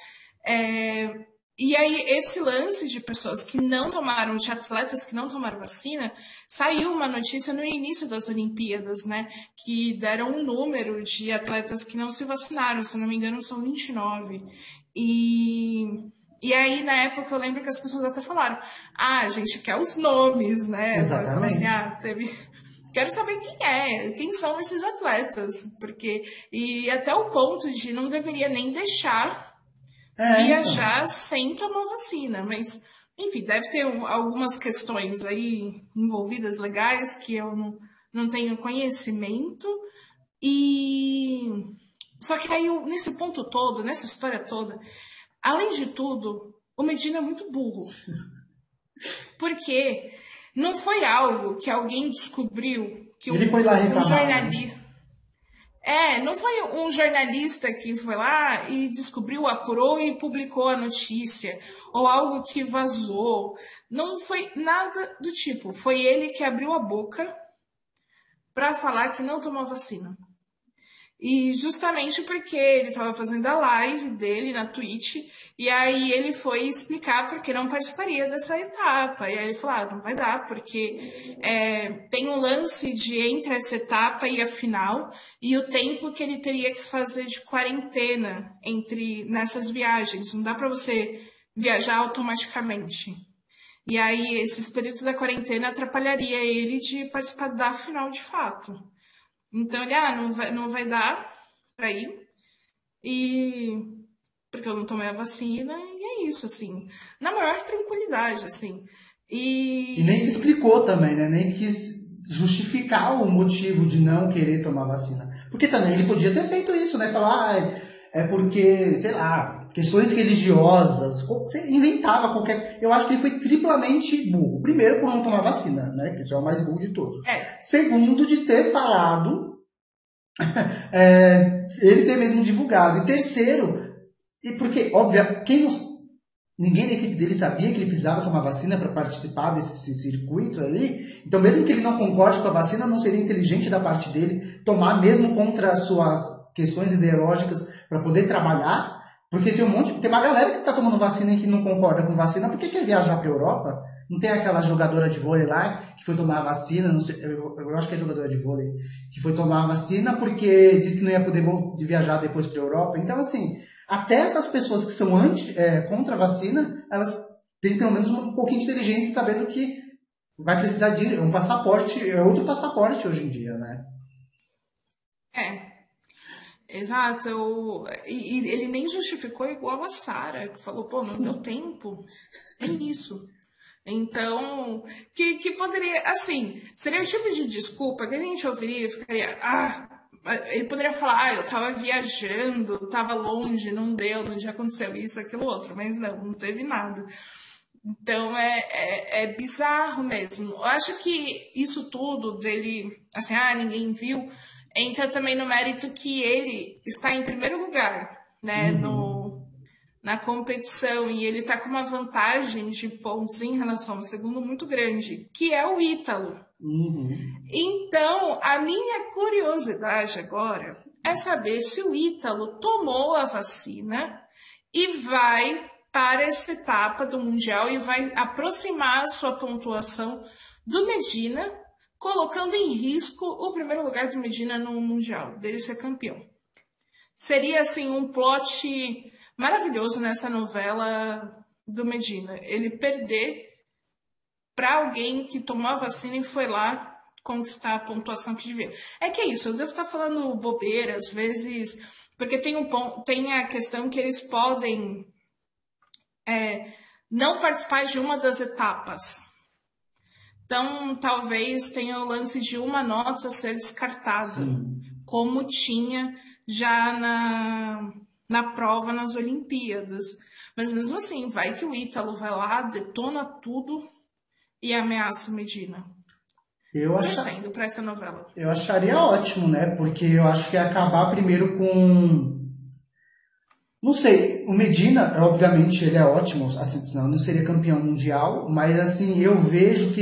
É, e aí, esse lance de pessoas que não tomaram, de atletas que não tomaram vacina, saiu uma notícia no início das Olimpíadas, né? Que deram um número de atletas que não se vacinaram, se eu não me engano, são 29. E, e aí, na época, eu lembro que as pessoas até falaram: ah, a gente quer os nomes, né? Exatamente. Assim, ah, teve. Quero saber quem é, quem são esses atletas, porque e até o ponto de não deveria nem deixar é, viajar então. sem tomar vacina, mas enfim, deve ter algumas questões aí envolvidas legais que eu não, não tenho conhecimento. E só que aí nesse ponto todo, nessa história toda, além de tudo, o Medina é muito burro. <laughs> Porque não foi algo que alguém descobriu que Ele foi lá reclamar. Um jornalista é, não foi um jornalista que foi lá e descobriu, apurou e publicou a notícia, ou algo que vazou. Não foi nada do tipo. Foi ele que abriu a boca para falar que não tomou vacina. E justamente porque ele estava fazendo a live dele na Twitch, e aí ele foi explicar porque não participaria dessa etapa. E aí ele falou: ah, não vai dar, porque é, tem um lance de entre essa etapa e a final, e o tempo que ele teria que fazer de quarentena entre nessas viagens. Não dá para você viajar automaticamente. E aí, esses períodos da quarentena atrapalharia ele de participar da final de fato. Então ele, ah, não vai, não vai dar pra ir. E porque eu não tomei a vacina, e é isso, assim. Na maior tranquilidade, assim. E, e nem se explicou também, né? Nem quis justificar o motivo de não querer tomar vacina. Porque também ele podia ter feito isso, né? Falar, ah, é porque, sei lá, questões religiosas, você inventava qualquer. Eu acho que ele foi triplamente burro. Primeiro, por não tomar vacina, né? Que isso é o mais burro de todos. É. Segundo, de ter falado. <laughs> é, ele ter mesmo divulgado. E terceiro, e porque, óbvio, quem não, ninguém da equipe dele sabia que ele precisava tomar vacina para participar desse circuito ali. Então, mesmo que ele não concorde com a vacina, não seria inteligente da parte dele tomar, mesmo contra as suas questões ideológicas, para poder trabalhar. Porque tem um monte, tem uma galera que está tomando vacina e que não concorda com vacina porque quer viajar para a Europa. Não tem aquela jogadora de vôlei lá que foi tomar vacina, sei, eu, eu, acho que é jogadora de vôlei, que foi tomar vacina porque disse que não ia poder viajar depois para a Europa. Então, assim, até essas pessoas que são anti, é, contra a vacina, elas têm pelo menos um pouquinho de inteligência sabendo que vai precisar de um passaporte, é outro passaporte hoje em dia, né? É. Exato. Eu, e, ele nem justificou igual a Sara, que falou, pô, no meu tempo, é isso. Então, que, que poderia, assim, seria o tipo de desculpa que a gente ouviria e ficaria, ah, ele poderia falar, ah, eu tava viajando, tava longe, não deu, não tinha aconteceu isso, aquilo, outro, mas não, não teve nada. Então é, é, é, bizarro mesmo. Eu acho que isso tudo dele, assim, ah, ninguém viu, entra também no mérito que ele está em primeiro lugar, né, uhum. no, na competição e ele está com uma vantagem de pontos em relação ao segundo muito grande, que é o Ítalo. Uhum. Então, a minha curiosidade agora é saber se o Ítalo tomou a vacina e vai para essa etapa do Mundial e vai aproximar a sua pontuação do Medina, colocando em risco o primeiro lugar do Medina no Mundial, dele ser campeão. Seria assim um plot maravilhoso nessa novela do Medina. Ele perder para alguém que tomou a vacina e foi lá conquistar a pontuação que devia. É que é isso, eu devo estar falando bobeira, às vezes, porque tem, um, tem a questão que eles podem é, não participar de uma das etapas. Então, talvez tenha o lance de uma nota ser descartada, Sim. como tinha já na, na prova nas Olimpíadas. Mas mesmo assim, vai que o Ítalo vai lá, detona tudo e ameaça Medina. Eu acha... para essa novela. Eu acharia ótimo, né? Porque eu acho que ia acabar primeiro com. Não sei, o Medina, obviamente, ele é ótimo, assim, senão não seria campeão mundial, mas assim, eu vejo que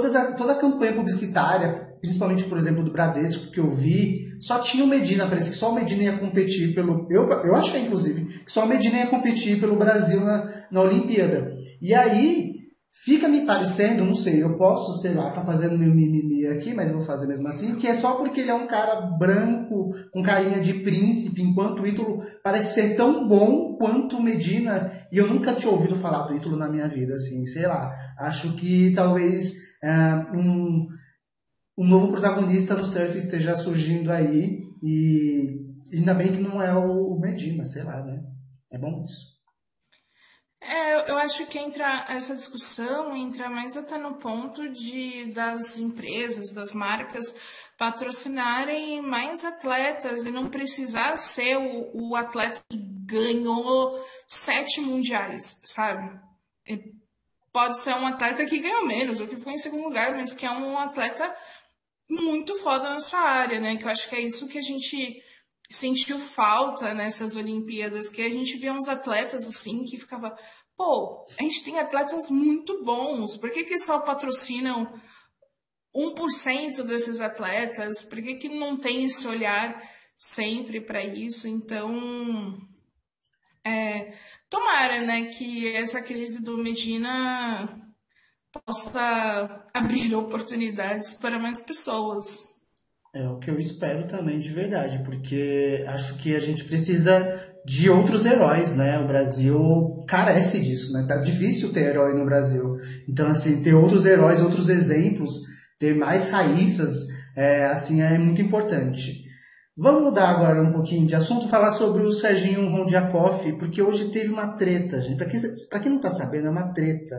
existe. Toda, toda a campanha publicitária, principalmente, por exemplo, do Bradesco, que eu vi, só tinha o Medina, parece que só o Medina ia competir pelo. Eu, eu achei, inclusive, que só o Medina ia competir pelo Brasil na, na Olimpíada. E aí, fica me parecendo, não sei, eu posso, sei lá, tá fazendo meu mimimi aqui, mas vou fazer mesmo assim, que é só porque ele é um cara branco, com carinha de príncipe, enquanto o Ítalo parece ser tão bom quanto o Medina. E eu nunca tinha ouvido falar do Ítalo na minha vida, assim, sei lá. Acho que talvez um um novo protagonista no surf esteja surgindo aí e ainda bem que não é o Medina, sei lá, né? É bom isso. É, eu acho que entra essa discussão entra mais até no ponto de das empresas, das marcas patrocinarem mais atletas e não precisar ser o, o atleta que ganhou sete mundiais, sabe? Pode ser um atleta que ganhou menos, ou que foi em segundo lugar, mas que é um atleta muito foda na sua área, né? Que eu acho que é isso que a gente sentiu falta nessas Olimpíadas, que a gente via uns atletas assim que ficava, pô, a gente tem atletas muito bons, por que, que só patrocinam 1% desses atletas? Por que, que não tem esse olhar sempre para isso? Então, é, tomara, né, que essa crise do Medina possa abrir <laughs> oportunidades para mais pessoas. É o que eu espero também de verdade, porque acho que a gente precisa de outros heróis, né? O Brasil carece disso, né? Tá difícil ter herói no Brasil. Então, assim, ter outros heróis, outros exemplos, ter mais raíças, é, assim, é muito importante. Vamos mudar agora um pouquinho de assunto, falar sobre o Serginho Rondiakoff, porque hoje teve uma treta, gente. Para quem, quem não tá sabendo, é uma treta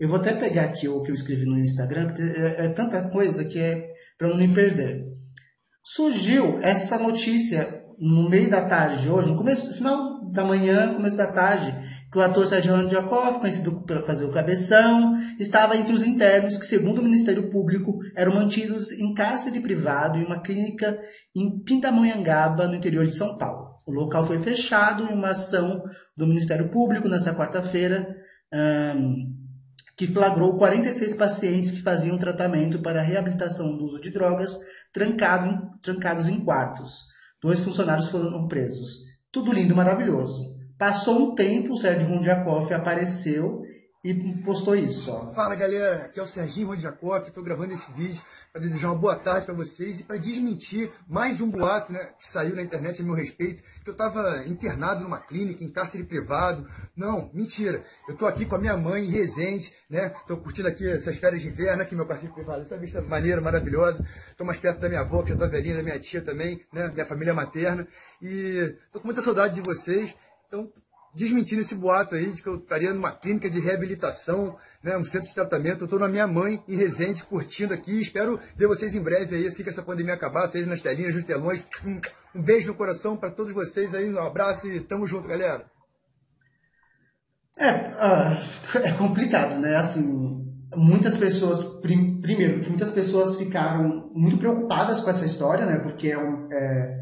eu vou até pegar aqui o que eu escrevi no Instagram, porque é, é tanta coisa que é para não me perder. Surgiu essa notícia no meio da tarde de hoje, no começo, final da manhã, começo da tarde, que o ator Sérgio Jakov, conhecido por fazer o Cabeção, estava entre os internos que, segundo o Ministério Público, eram mantidos em cárcere privado em uma clínica em Pindamonhangaba, no interior de São Paulo. O local foi fechado em uma ação do Ministério Público nessa quarta-feira, um, que flagrou 46 pacientes que faziam tratamento para reabilitação do uso de drogas trancado, trancados em quartos. Dois funcionários foram presos. Tudo lindo, maravilhoso. Passou um tempo, o Sérgio Rundiakoff apareceu e postou isso. Ó. Fala galera, aqui é o Serginho Rundiakoff, estou gravando esse vídeo para desejar uma boa tarde para vocês e para desmentir mais um boato né, que saiu na internet a meu respeito, que eu estava internado numa clínica, em cárcere privado. Não, mentira. Eu estou aqui com a minha mãe em Resende, né? Estou curtindo aqui essas férias de inverno, aqui meu cárcere privado, essa vista maneira, maravilhosa. Estou mais perto da minha avó, que já está velhinha, da minha tia também, né? Minha família materna. E estou com muita saudade de vocês. Então, desmentindo esse boato aí de que eu estaria numa clínica de reabilitação, né, um centro de tratamento. Eu estou na minha mãe, em Resende, curtindo aqui. Espero ver vocês em breve aí, assim que essa pandemia acabar, seja nas telinhas, nos telões. Um beijo no coração para todos vocês aí, um abraço e tamo junto, galera. É, uh, <laughs> é complicado, né? Assim, muitas pessoas, prim, primeiro, muitas pessoas ficaram muito preocupadas com essa história, né? Porque é um, é,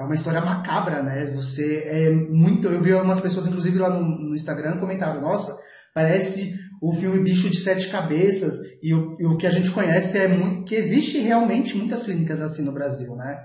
é uma história macabra, né? Você é muito. Eu vi algumas pessoas, inclusive lá no, no Instagram, comentaram: nossa, parece o filme Bicho de Sete Cabeças. E o, e o que a gente conhece é muito. que existe realmente muitas clínicas assim no Brasil, né?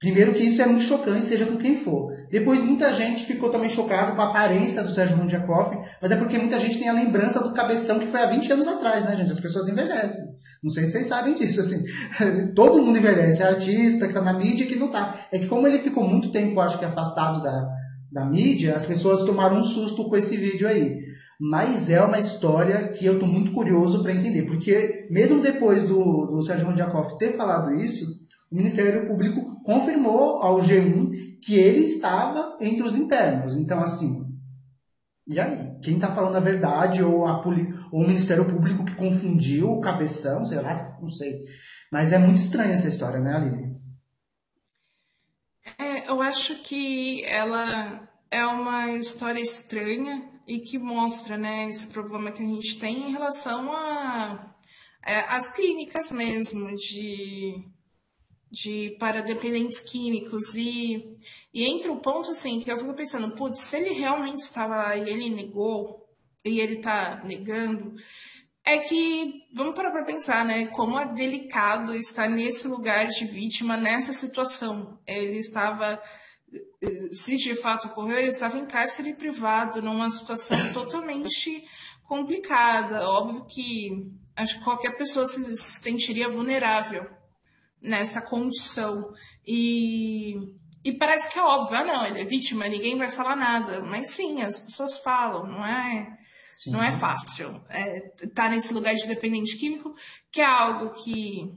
Primeiro que isso é muito chocante, seja com quem for. Depois muita gente ficou também chocado com a aparência do Sérgio Mundiakoff, mas é porque muita gente tem a lembrança do cabeção que foi há 20 anos atrás, né, gente? As pessoas envelhecem. Não sei se vocês sabem disso, assim. <laughs> Todo mundo envelhece, é artista que tá na mídia que não tá. É que como ele ficou muito tempo, acho que afastado da, da mídia, as pessoas tomaram um susto com esse vídeo aí. Mas é uma história que eu tô muito curioso para entender, porque mesmo depois do, do Sérgio Mundiakoff ter falado isso, o Ministério Público confirmou ao G1 que ele estava entre os internos. Então, assim, e aí? Quem está falando a verdade ou, a ou o Ministério Público que confundiu o cabeção, sei lá, não sei. Mas é muito estranha essa história, né, Aline? É, eu acho que ela é uma história estranha e que mostra né, esse problema que a gente tem em relação a, é, as clínicas mesmo de de para dependentes químicos e, e entra o ponto assim que eu fico pensando, putz, se ele realmente estava lá e ele negou e ele está negando, é que vamos parar para pensar, né? Como é delicado estar nesse lugar de vítima nessa situação. Ele estava se de fato ocorreu, ele estava em cárcere privado, numa situação totalmente complicada. Óbvio que acho que qualquer pessoa se sentiria vulnerável nessa condição. E, e parece que é óbvio, ah, não, ele é vítima, ninguém vai falar nada. Mas sim, as pessoas falam, não é, não é fácil. É, tá nesse lugar de dependente químico, que é algo que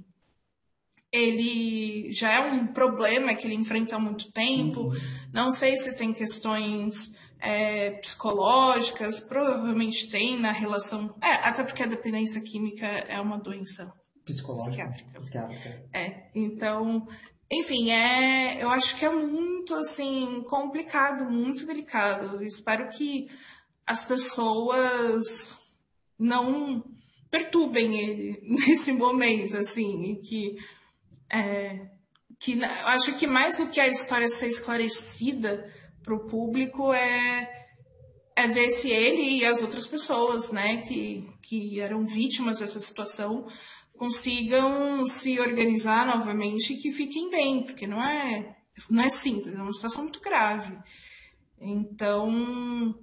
ele já é um problema que ele enfrenta há muito tempo. Uhum. Não sei se tem questões é, psicológicas, provavelmente tem na relação. É, até porque a dependência química é uma doença Psicológica. Psiquiátrica. Psiquiátrica. É, então, enfim, é, eu acho que é muito, assim, complicado, muito delicado. Eu espero que as pessoas não perturbem ele <laughs> nesse momento, assim, que, é, que eu acho que mais do que a história ser esclarecida para o público é é ver se ele e as outras pessoas, né, que, que eram vítimas dessa situação, consigam se organizar novamente e que fiquem bem, porque não é, não é simples, é uma situação muito grave. Então,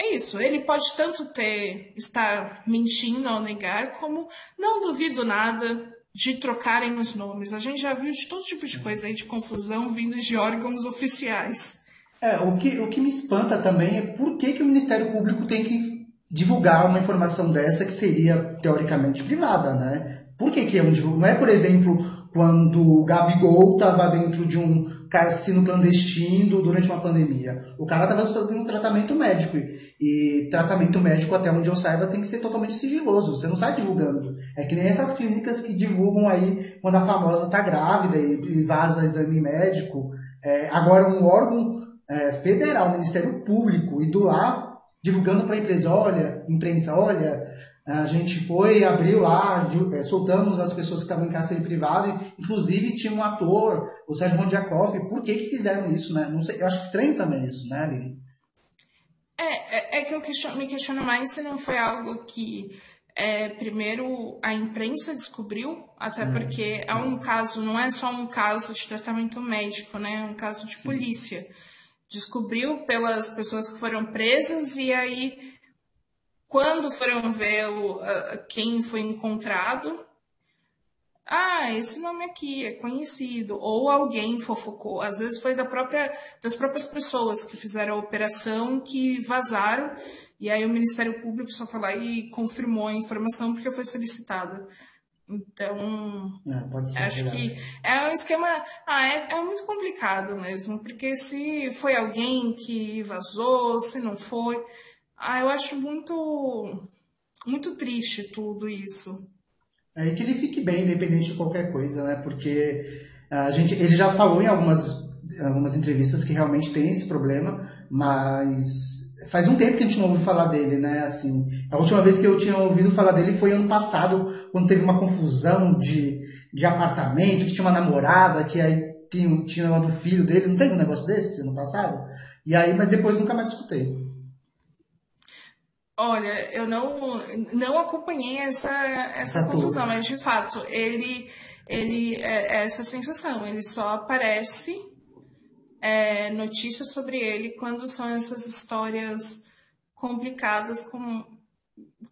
é isso. Ele pode tanto ter estar mentindo ao negar, como não duvido nada de trocarem os nomes. A gente já viu de todo tipo de coisa aí de confusão vindo de órgãos oficiais. É, o que, o que me espanta também é por que, que o Ministério Público tem que divulgar uma informação dessa que seria teoricamente privada, né? Por que, que é um divulgo? Não é, por exemplo, quando o Gabigol estava dentro de um cassino clandestino durante uma pandemia. O cara estava fazendo um tratamento médico. E tratamento médico, até onde eu saiba, tem que ser totalmente sigiloso. Você não sai divulgando. É que nem essas clínicas que divulgam aí quando a famosa está grávida e vaza exame médico. É, agora, um órgão é, federal, Ministério Público, e do lá divulgando para a empresa, olha, imprensa, olha, A gente foi, abriu lá, é, soltamos as pessoas que estavam em cárcere privado, inclusive tinha um ator, o Sérgio Rondiakoff. Por que que fizeram isso, né? Não sei, eu acho estranho também isso, né, Aline? É, é, é que eu questiono, me questiono mais se não foi algo que é, primeiro a imprensa descobriu, até hum. porque é um caso, não é só um caso de tratamento médico, né? É um caso de polícia. Descobriu pelas pessoas que foram presas e aí quando foram ver o, quem foi encontrado, ah, esse nome aqui é conhecido, ou alguém fofocou. Às vezes foi da própria, das próprias pessoas que fizeram a operação que vazaram, e aí o Ministério Público só foi lá e confirmou a informação porque foi solicitada. Então, é, acho que é um esquema. Ah, é, é muito complicado mesmo, porque se foi alguém que vazou, se não foi. Ah, eu acho muito, muito triste tudo isso. É, que ele fique bem, independente de qualquer coisa, né? Porque a gente, ele já falou em algumas, algumas entrevistas que realmente tem esse problema, mas faz um tempo que a gente não ouve falar dele, né? Assim, a última vez que eu tinha ouvido falar dele foi ano passado, quando teve uma confusão de, de apartamento, que tinha uma namorada, que aí tinha, tinha o do filho dele, não teve um negócio desse ano passado? E aí, mas depois nunca mais escutei. Olha, eu não, não acompanhei essa, essa confusão, mas de fato, ele, ele é, é essa sensação, ele só aparece é, notícias sobre ele quando são essas histórias complicadas com,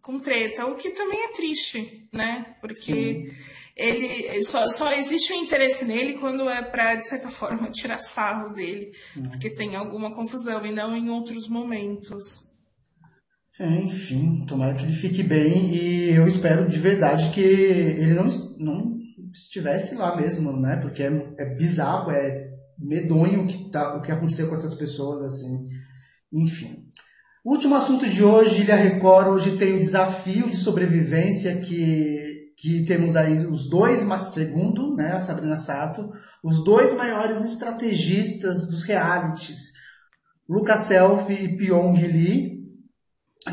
com treta, o que também é triste, né? Porque Sim. ele só, só existe um interesse nele quando é para, de certa forma, <laughs> tirar sarro dele, hum. porque tem alguma confusão e não em outros momentos. É, enfim, tomara que ele fique bem e eu espero de verdade que ele não, não estivesse lá mesmo, né? Porque é, é bizarro, é medonho o que, tá, o que aconteceu com essas pessoas, assim. Enfim. Último assunto de hoje, Ilha Record, hoje tem o desafio de sobrevivência que, que temos aí os dois, segundo né, a Sabrina Sato, os dois maiores estrategistas dos realities, Lucas Selfie e Pyong Lee,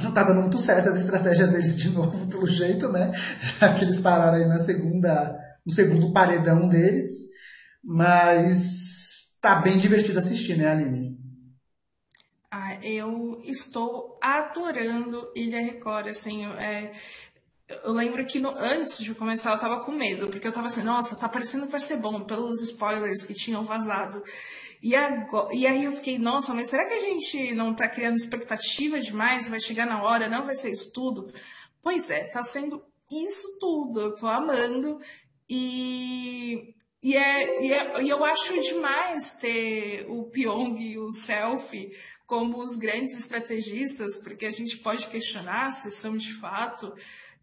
não tá dando muito certo as estratégias deles de novo, pelo jeito, né? <laughs> Já que eles pararam aí na segunda, no segundo paredão deles. Mas tá bem divertido assistir, né, Aline? Ah, eu estou adorando Ilha Record, assim, é, eu lembro que no, antes de começar eu tava com medo, porque eu tava assim, nossa, tá parecendo que vai ser bom, pelos spoilers que tinham vazado. E, agora, e aí eu fiquei, nossa, mas será que a gente não está criando expectativa demais? Vai chegar na hora, não vai ser isso tudo? Pois é, tá sendo isso tudo. Eu tô amando. E, e, é, e, é, e eu acho demais ter o Pyong e o Selfie como os grandes estrategistas, porque a gente pode questionar se são de fato,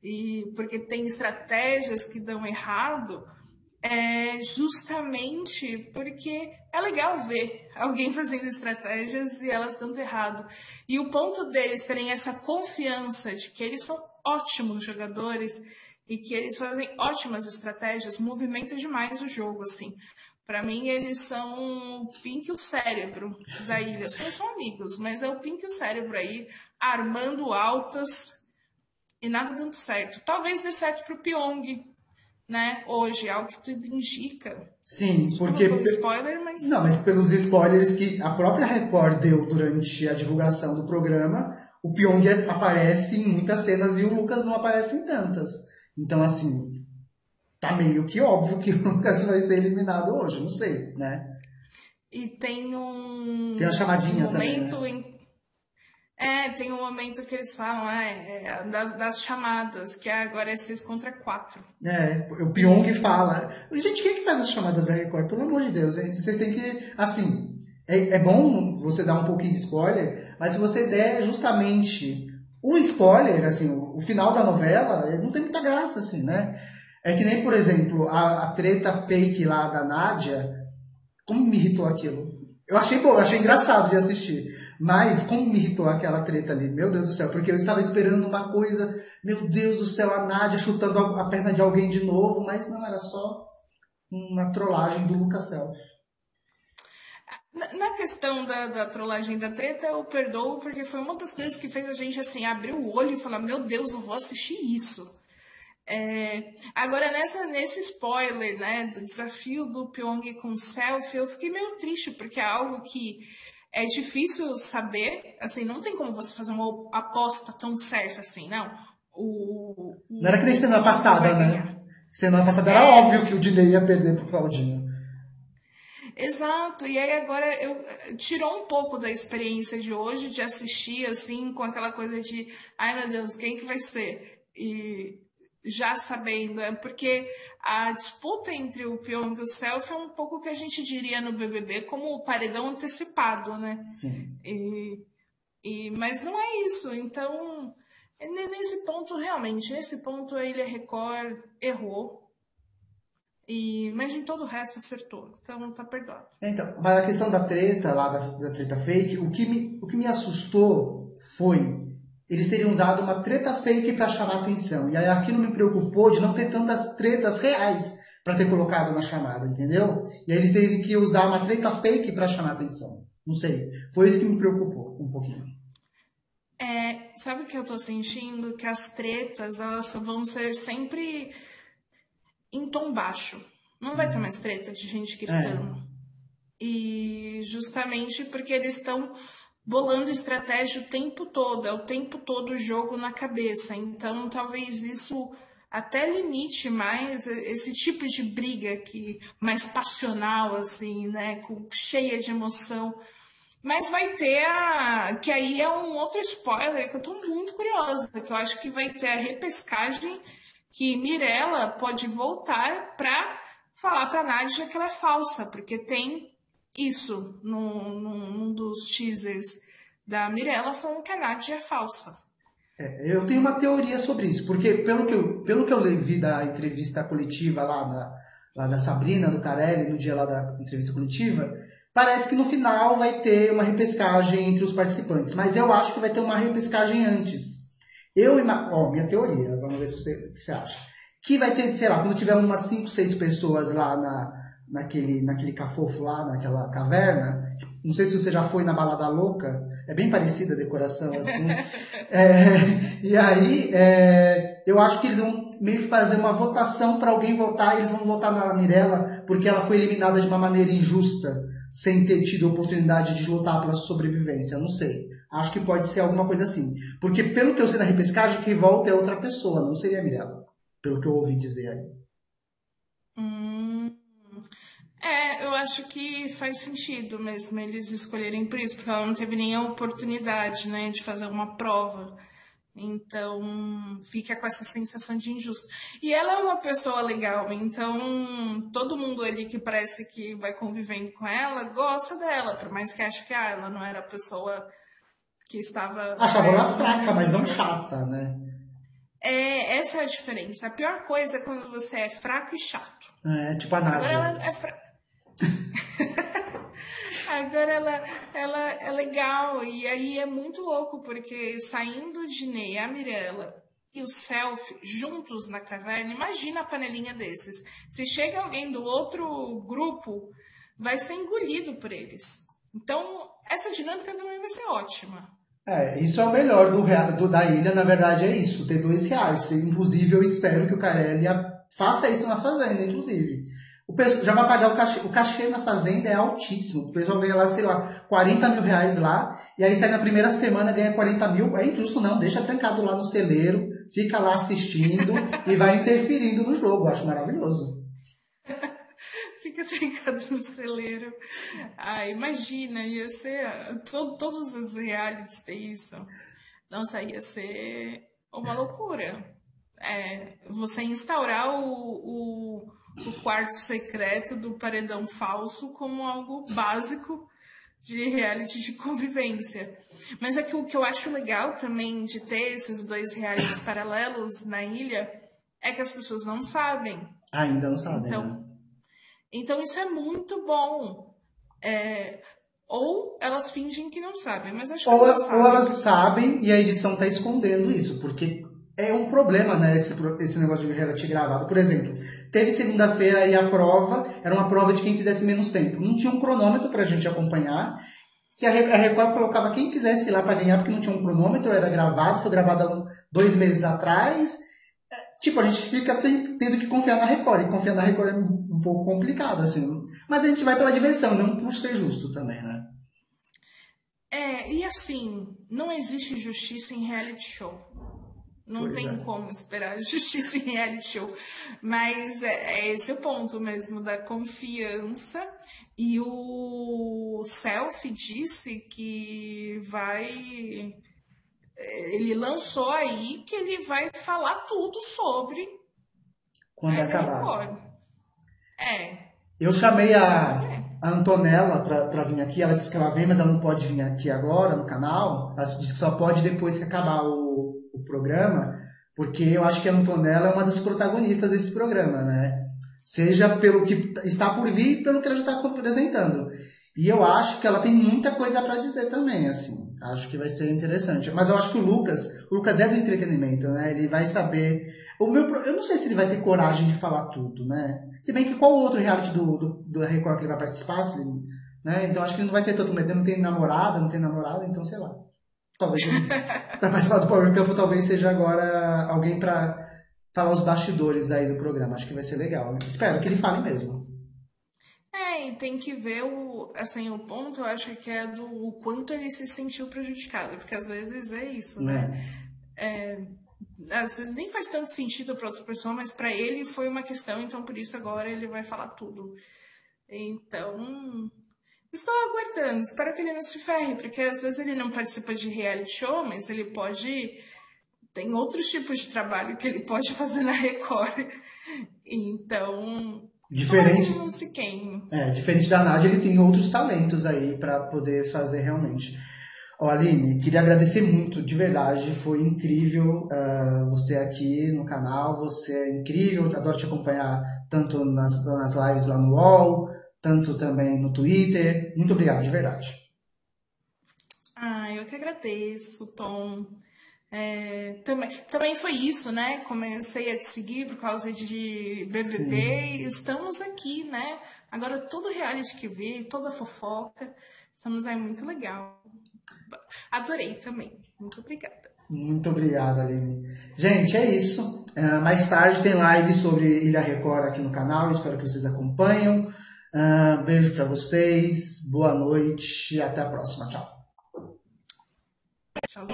e porque tem estratégias que dão errado é justamente porque é legal ver alguém fazendo estratégias e elas dando errado. E o ponto deles terem essa confiança de que eles são ótimos jogadores e que eles fazem ótimas estratégias movimenta demais o jogo, assim. Para mim, eles são o Pink e o cérebro da ilha. Eles são amigos, mas é o Pink e o cérebro aí, armando altas e nada dando certo. Talvez dê certo pro Pyong, né, hoje, algo que tudo indica. Sim, Desculpa porque. Pelo spoiler, mas. Não, mas pelos spoilers que a própria Record deu durante a divulgação do programa, o Pyong aparece em muitas cenas e o Lucas não aparece em tantas. Então, assim, tá meio que óbvio que <laughs> o Lucas vai ser eliminado hoje, não sei, né? E tem um. Tem uma chamadinha um também. Momento né? em é, tem um momento que eles falam, ah, é, das, das, chamadas, que agora é 6 contra 4. É, o Pyong fala. Gente, quem é que faz as chamadas da Record? Pelo amor de Deus, hein? vocês têm que. Assim, é, é bom você dar um pouquinho de spoiler, mas se você der justamente o spoiler, assim, o, o final da novela, não tem muita graça, assim, né? É que nem, por exemplo, a, a treta fake lá da Nádia. Como me irritou aquilo? Eu achei bom, eu achei engraçado de assistir. Mas como me irritou aquela treta ali, meu Deus do céu, porque eu estava esperando uma coisa, meu Deus do céu, a Nádia chutando a perna de alguém de novo, mas não, era só uma trollagem do Lucas Self. Na questão da, da trollagem da treta, eu perdoo, porque foi uma das coisas que fez a gente assim abrir o olho e falar: Meu Deus, eu vou assistir isso. É, agora, nessa, nesse spoiler né, do desafio do Pyong com selfie, eu fiquei meio triste, porque é algo que é difícil saber. Assim, não tem como você fazer uma aposta tão certa assim, não. O, o não era que nem semana passada, né? Semana passada era é... óbvio que o Dinei ia perder pro Claudinho. Exato, e aí agora eu tirou um pouco da experiência de hoje de assistir assim com aquela coisa de, ai meu Deus, quem que vai ser? E já sabendo, é porque a disputa entre o Pyong e o Self é um pouco o que a gente diria no BBB como o paredão antecipado, né? Sim. E, e, mas não é isso, então nesse ponto realmente, nesse ponto a Ilha Record errou, e, mas em todo o resto acertou, então tá perdoado. É, então, mas a questão da treta lá, da, da treta fake, o que, me, o que me assustou foi eles teriam usado uma treta fake para chamar atenção. E aí aquilo me preocupou de não ter tantas tretas reais para ter colocado na chamada, entendeu? E aí eles teriam que usar uma treta fake para chamar atenção. Não sei. Foi isso que me preocupou um pouquinho. É, sabe o que eu tô sentindo? Que as tretas, elas vão ser sempre em tom baixo. Não vai ter mais treta de gente gritando. É. E justamente porque eles estão bolando estratégia o tempo todo, é o tempo todo o jogo na cabeça. Então, talvez isso até limite mais esse tipo de briga que mais passional assim, né, com cheia de emoção. Mas vai ter a que aí é um outro spoiler que eu tô muito curiosa, que eu acho que vai ter a repescagem que Mirella pode voltar para falar para Nádia que ela é falsa, porque tem isso num, num, dos teasers da Mirella falando que a Nádia é falsa. É, eu tenho uma teoria sobre isso, porque pelo que eu, pelo que eu vi da entrevista coletiva lá, na, lá da Sabrina, do Carelli, no dia lá da entrevista coletiva, parece que no final vai ter uma repescagem entre os participantes, mas eu acho que vai ter uma repescagem antes. Eu, ó, minha teoria, vamos ver se você, que você acha. Que vai ter, sei lá, quando tiver umas 5, 6 pessoas lá na, naquele, naquele cafofo lá, naquela caverna. Não sei se você já foi na Balada Louca, é bem parecida a decoração, assim. <laughs> é, e aí, é, eu acho que eles vão meio que fazer uma votação para alguém votar, e eles vão votar na Mirella, porque ela foi eliminada de uma maneira injusta, sem ter tido oportunidade de lutar pela sua sobrevivência. Eu não sei. Acho que pode ser alguma coisa assim. Porque pelo que eu sei na repescagem, quem volta é outra pessoa, não seria a Mirella. Pelo que eu ouvi dizer aí. Hum, é, eu acho que faz sentido mesmo eles escolherem por isso, porque ela não teve nem a oportunidade, né, de fazer uma prova. Então, fica com essa sensação de injusto. E ela é uma pessoa legal, então todo mundo ali que parece que vai convivendo com ela gosta dela, por mais que ache que ah, ela não era a pessoa que estava. Achava ela fraca, mas não chata, né? É, essa é a diferença. A pior coisa é quando você é fraco e chato. É, tipo a Nádia. Agora ela é fraca. <laughs> Agora ela, ela é legal. E aí é muito louco, porque saindo de Ney, a Mirella e o Self juntos na caverna, imagina a panelinha desses. Se chega alguém do outro grupo, vai ser engolido por eles. Então, essa dinâmica também vai ser ótima. É, isso é o melhor do, do, da ilha, na verdade é isso, ter dois reais. Inclusive, eu espero que o Carelli faça isso na Fazenda, inclusive. O pessoal já vai pagar o cachê. O cachê na Fazenda é altíssimo. O pessoal ganha lá, sei lá, 40 mil reais lá, e aí sai na primeira semana ganha 40 mil. É injusto não, deixa trancado lá no celeiro, fica lá assistindo <laughs> e vai interferindo no jogo. Acho maravilhoso <laughs> fica trancado no celeiro. Ah, imagina, ia ser. Todo, todos os realities têm isso. Nossa, ia ser uma loucura. É, você instaurar o, o, o quarto secreto do paredão falso como algo básico de reality de convivência. Mas é que o que eu acho legal também de ter esses dois realities paralelos na ilha é que as pessoas não sabem. Ainda não sabem. Então, né? Então isso é muito bom. É, ou elas fingem que não sabem, mas acho que ou, elas sabem. Ou elas sabem e a edição está escondendo isso, porque é um problema, né, esse, esse negócio de reality gravado. Por exemplo, teve segunda-feira e a prova, era uma prova de quem fizesse menos tempo. Não tinha um cronômetro pra gente acompanhar. Se a Record colocava quem quisesse ir lá para ganhar, porque não tinha um cronômetro, era gravado, foi gravado dois meses atrás. É, tipo, a gente fica tendo que confiar na Record, e confiar na Record é um pouco complicado, assim. Mas a gente vai pela diversão, não por ser justo também, né? É, e assim, não existe justiça em reality show. Não pois tem é. como esperar <laughs> justiça em reality show. Mas é, é, esse o ponto mesmo da confiança. E o Selfie disse que vai. Ele lançou aí que ele vai falar tudo sobre. Quando acabar. É. Eu chamei a, a Antonella para vir aqui. Ela disse que ela vem, mas ela não pode vir aqui agora no canal. Ela disse que só pode depois que acabar o programa, porque eu acho que a Antonella é uma das protagonistas desse programa, né? Seja pelo que está por vir, pelo que ela já está apresentando. E eu acho que ela tem muita coisa para dizer também, assim. Acho que vai ser interessante. Mas eu acho que o Lucas, o Lucas é do entretenimento, né? Ele vai saber. O meu, eu não sei se ele vai ter coragem de falar tudo, né? Se bem que qual outro reality do, do, do Record que ele vai participar, se ele, né? Então acho que ele não vai ter tanto medo. Ele não tem namorada, não tem namorada, então sei lá. Talvez <laughs> para participar do Power Camp, talvez seja agora alguém para falar os bastidores aí do programa. Acho que vai ser legal. Espero que ele fale mesmo. É, e tem que ver o, assim, o ponto, eu acho que é do o quanto ele se sentiu prejudicado, porque às vezes é isso, né? É. É, às vezes nem faz tanto sentido para outra pessoa, mas para ele foi uma questão, então por isso agora ele vai falar tudo. Então, Estou aguardando, espero que ele não se ferre, porque às vezes ele não participa de reality show, mas ele pode. Tem outros tipos de trabalho que ele pode <laughs> fazer na Record. Então. Diferente. Não se queime. É, diferente da Nádia, ele tem outros talentos aí para poder fazer realmente. Ó, Aline, queria agradecer muito, de verdade, foi incrível uh, você aqui no canal, você é incrível, adoro te acompanhar tanto nas, nas lives lá no UOL, tanto também no Twitter. Muito obrigado, de verdade. Ah, eu que agradeço, Tom. É, também, também foi isso, né? Comecei a te seguir por causa de BBB Sim. estamos aqui, né? Agora todo reality que vê, toda fofoca, estamos aí muito legal. Adorei também. Muito obrigada. Muito obrigado, Aline. Gente, é isso. Uh, mais tarde tem live sobre Ilha Record aqui no canal. Espero que vocês acompanhem. Uh, beijo para vocês, boa noite e até a próxima. Tchau. Tchau.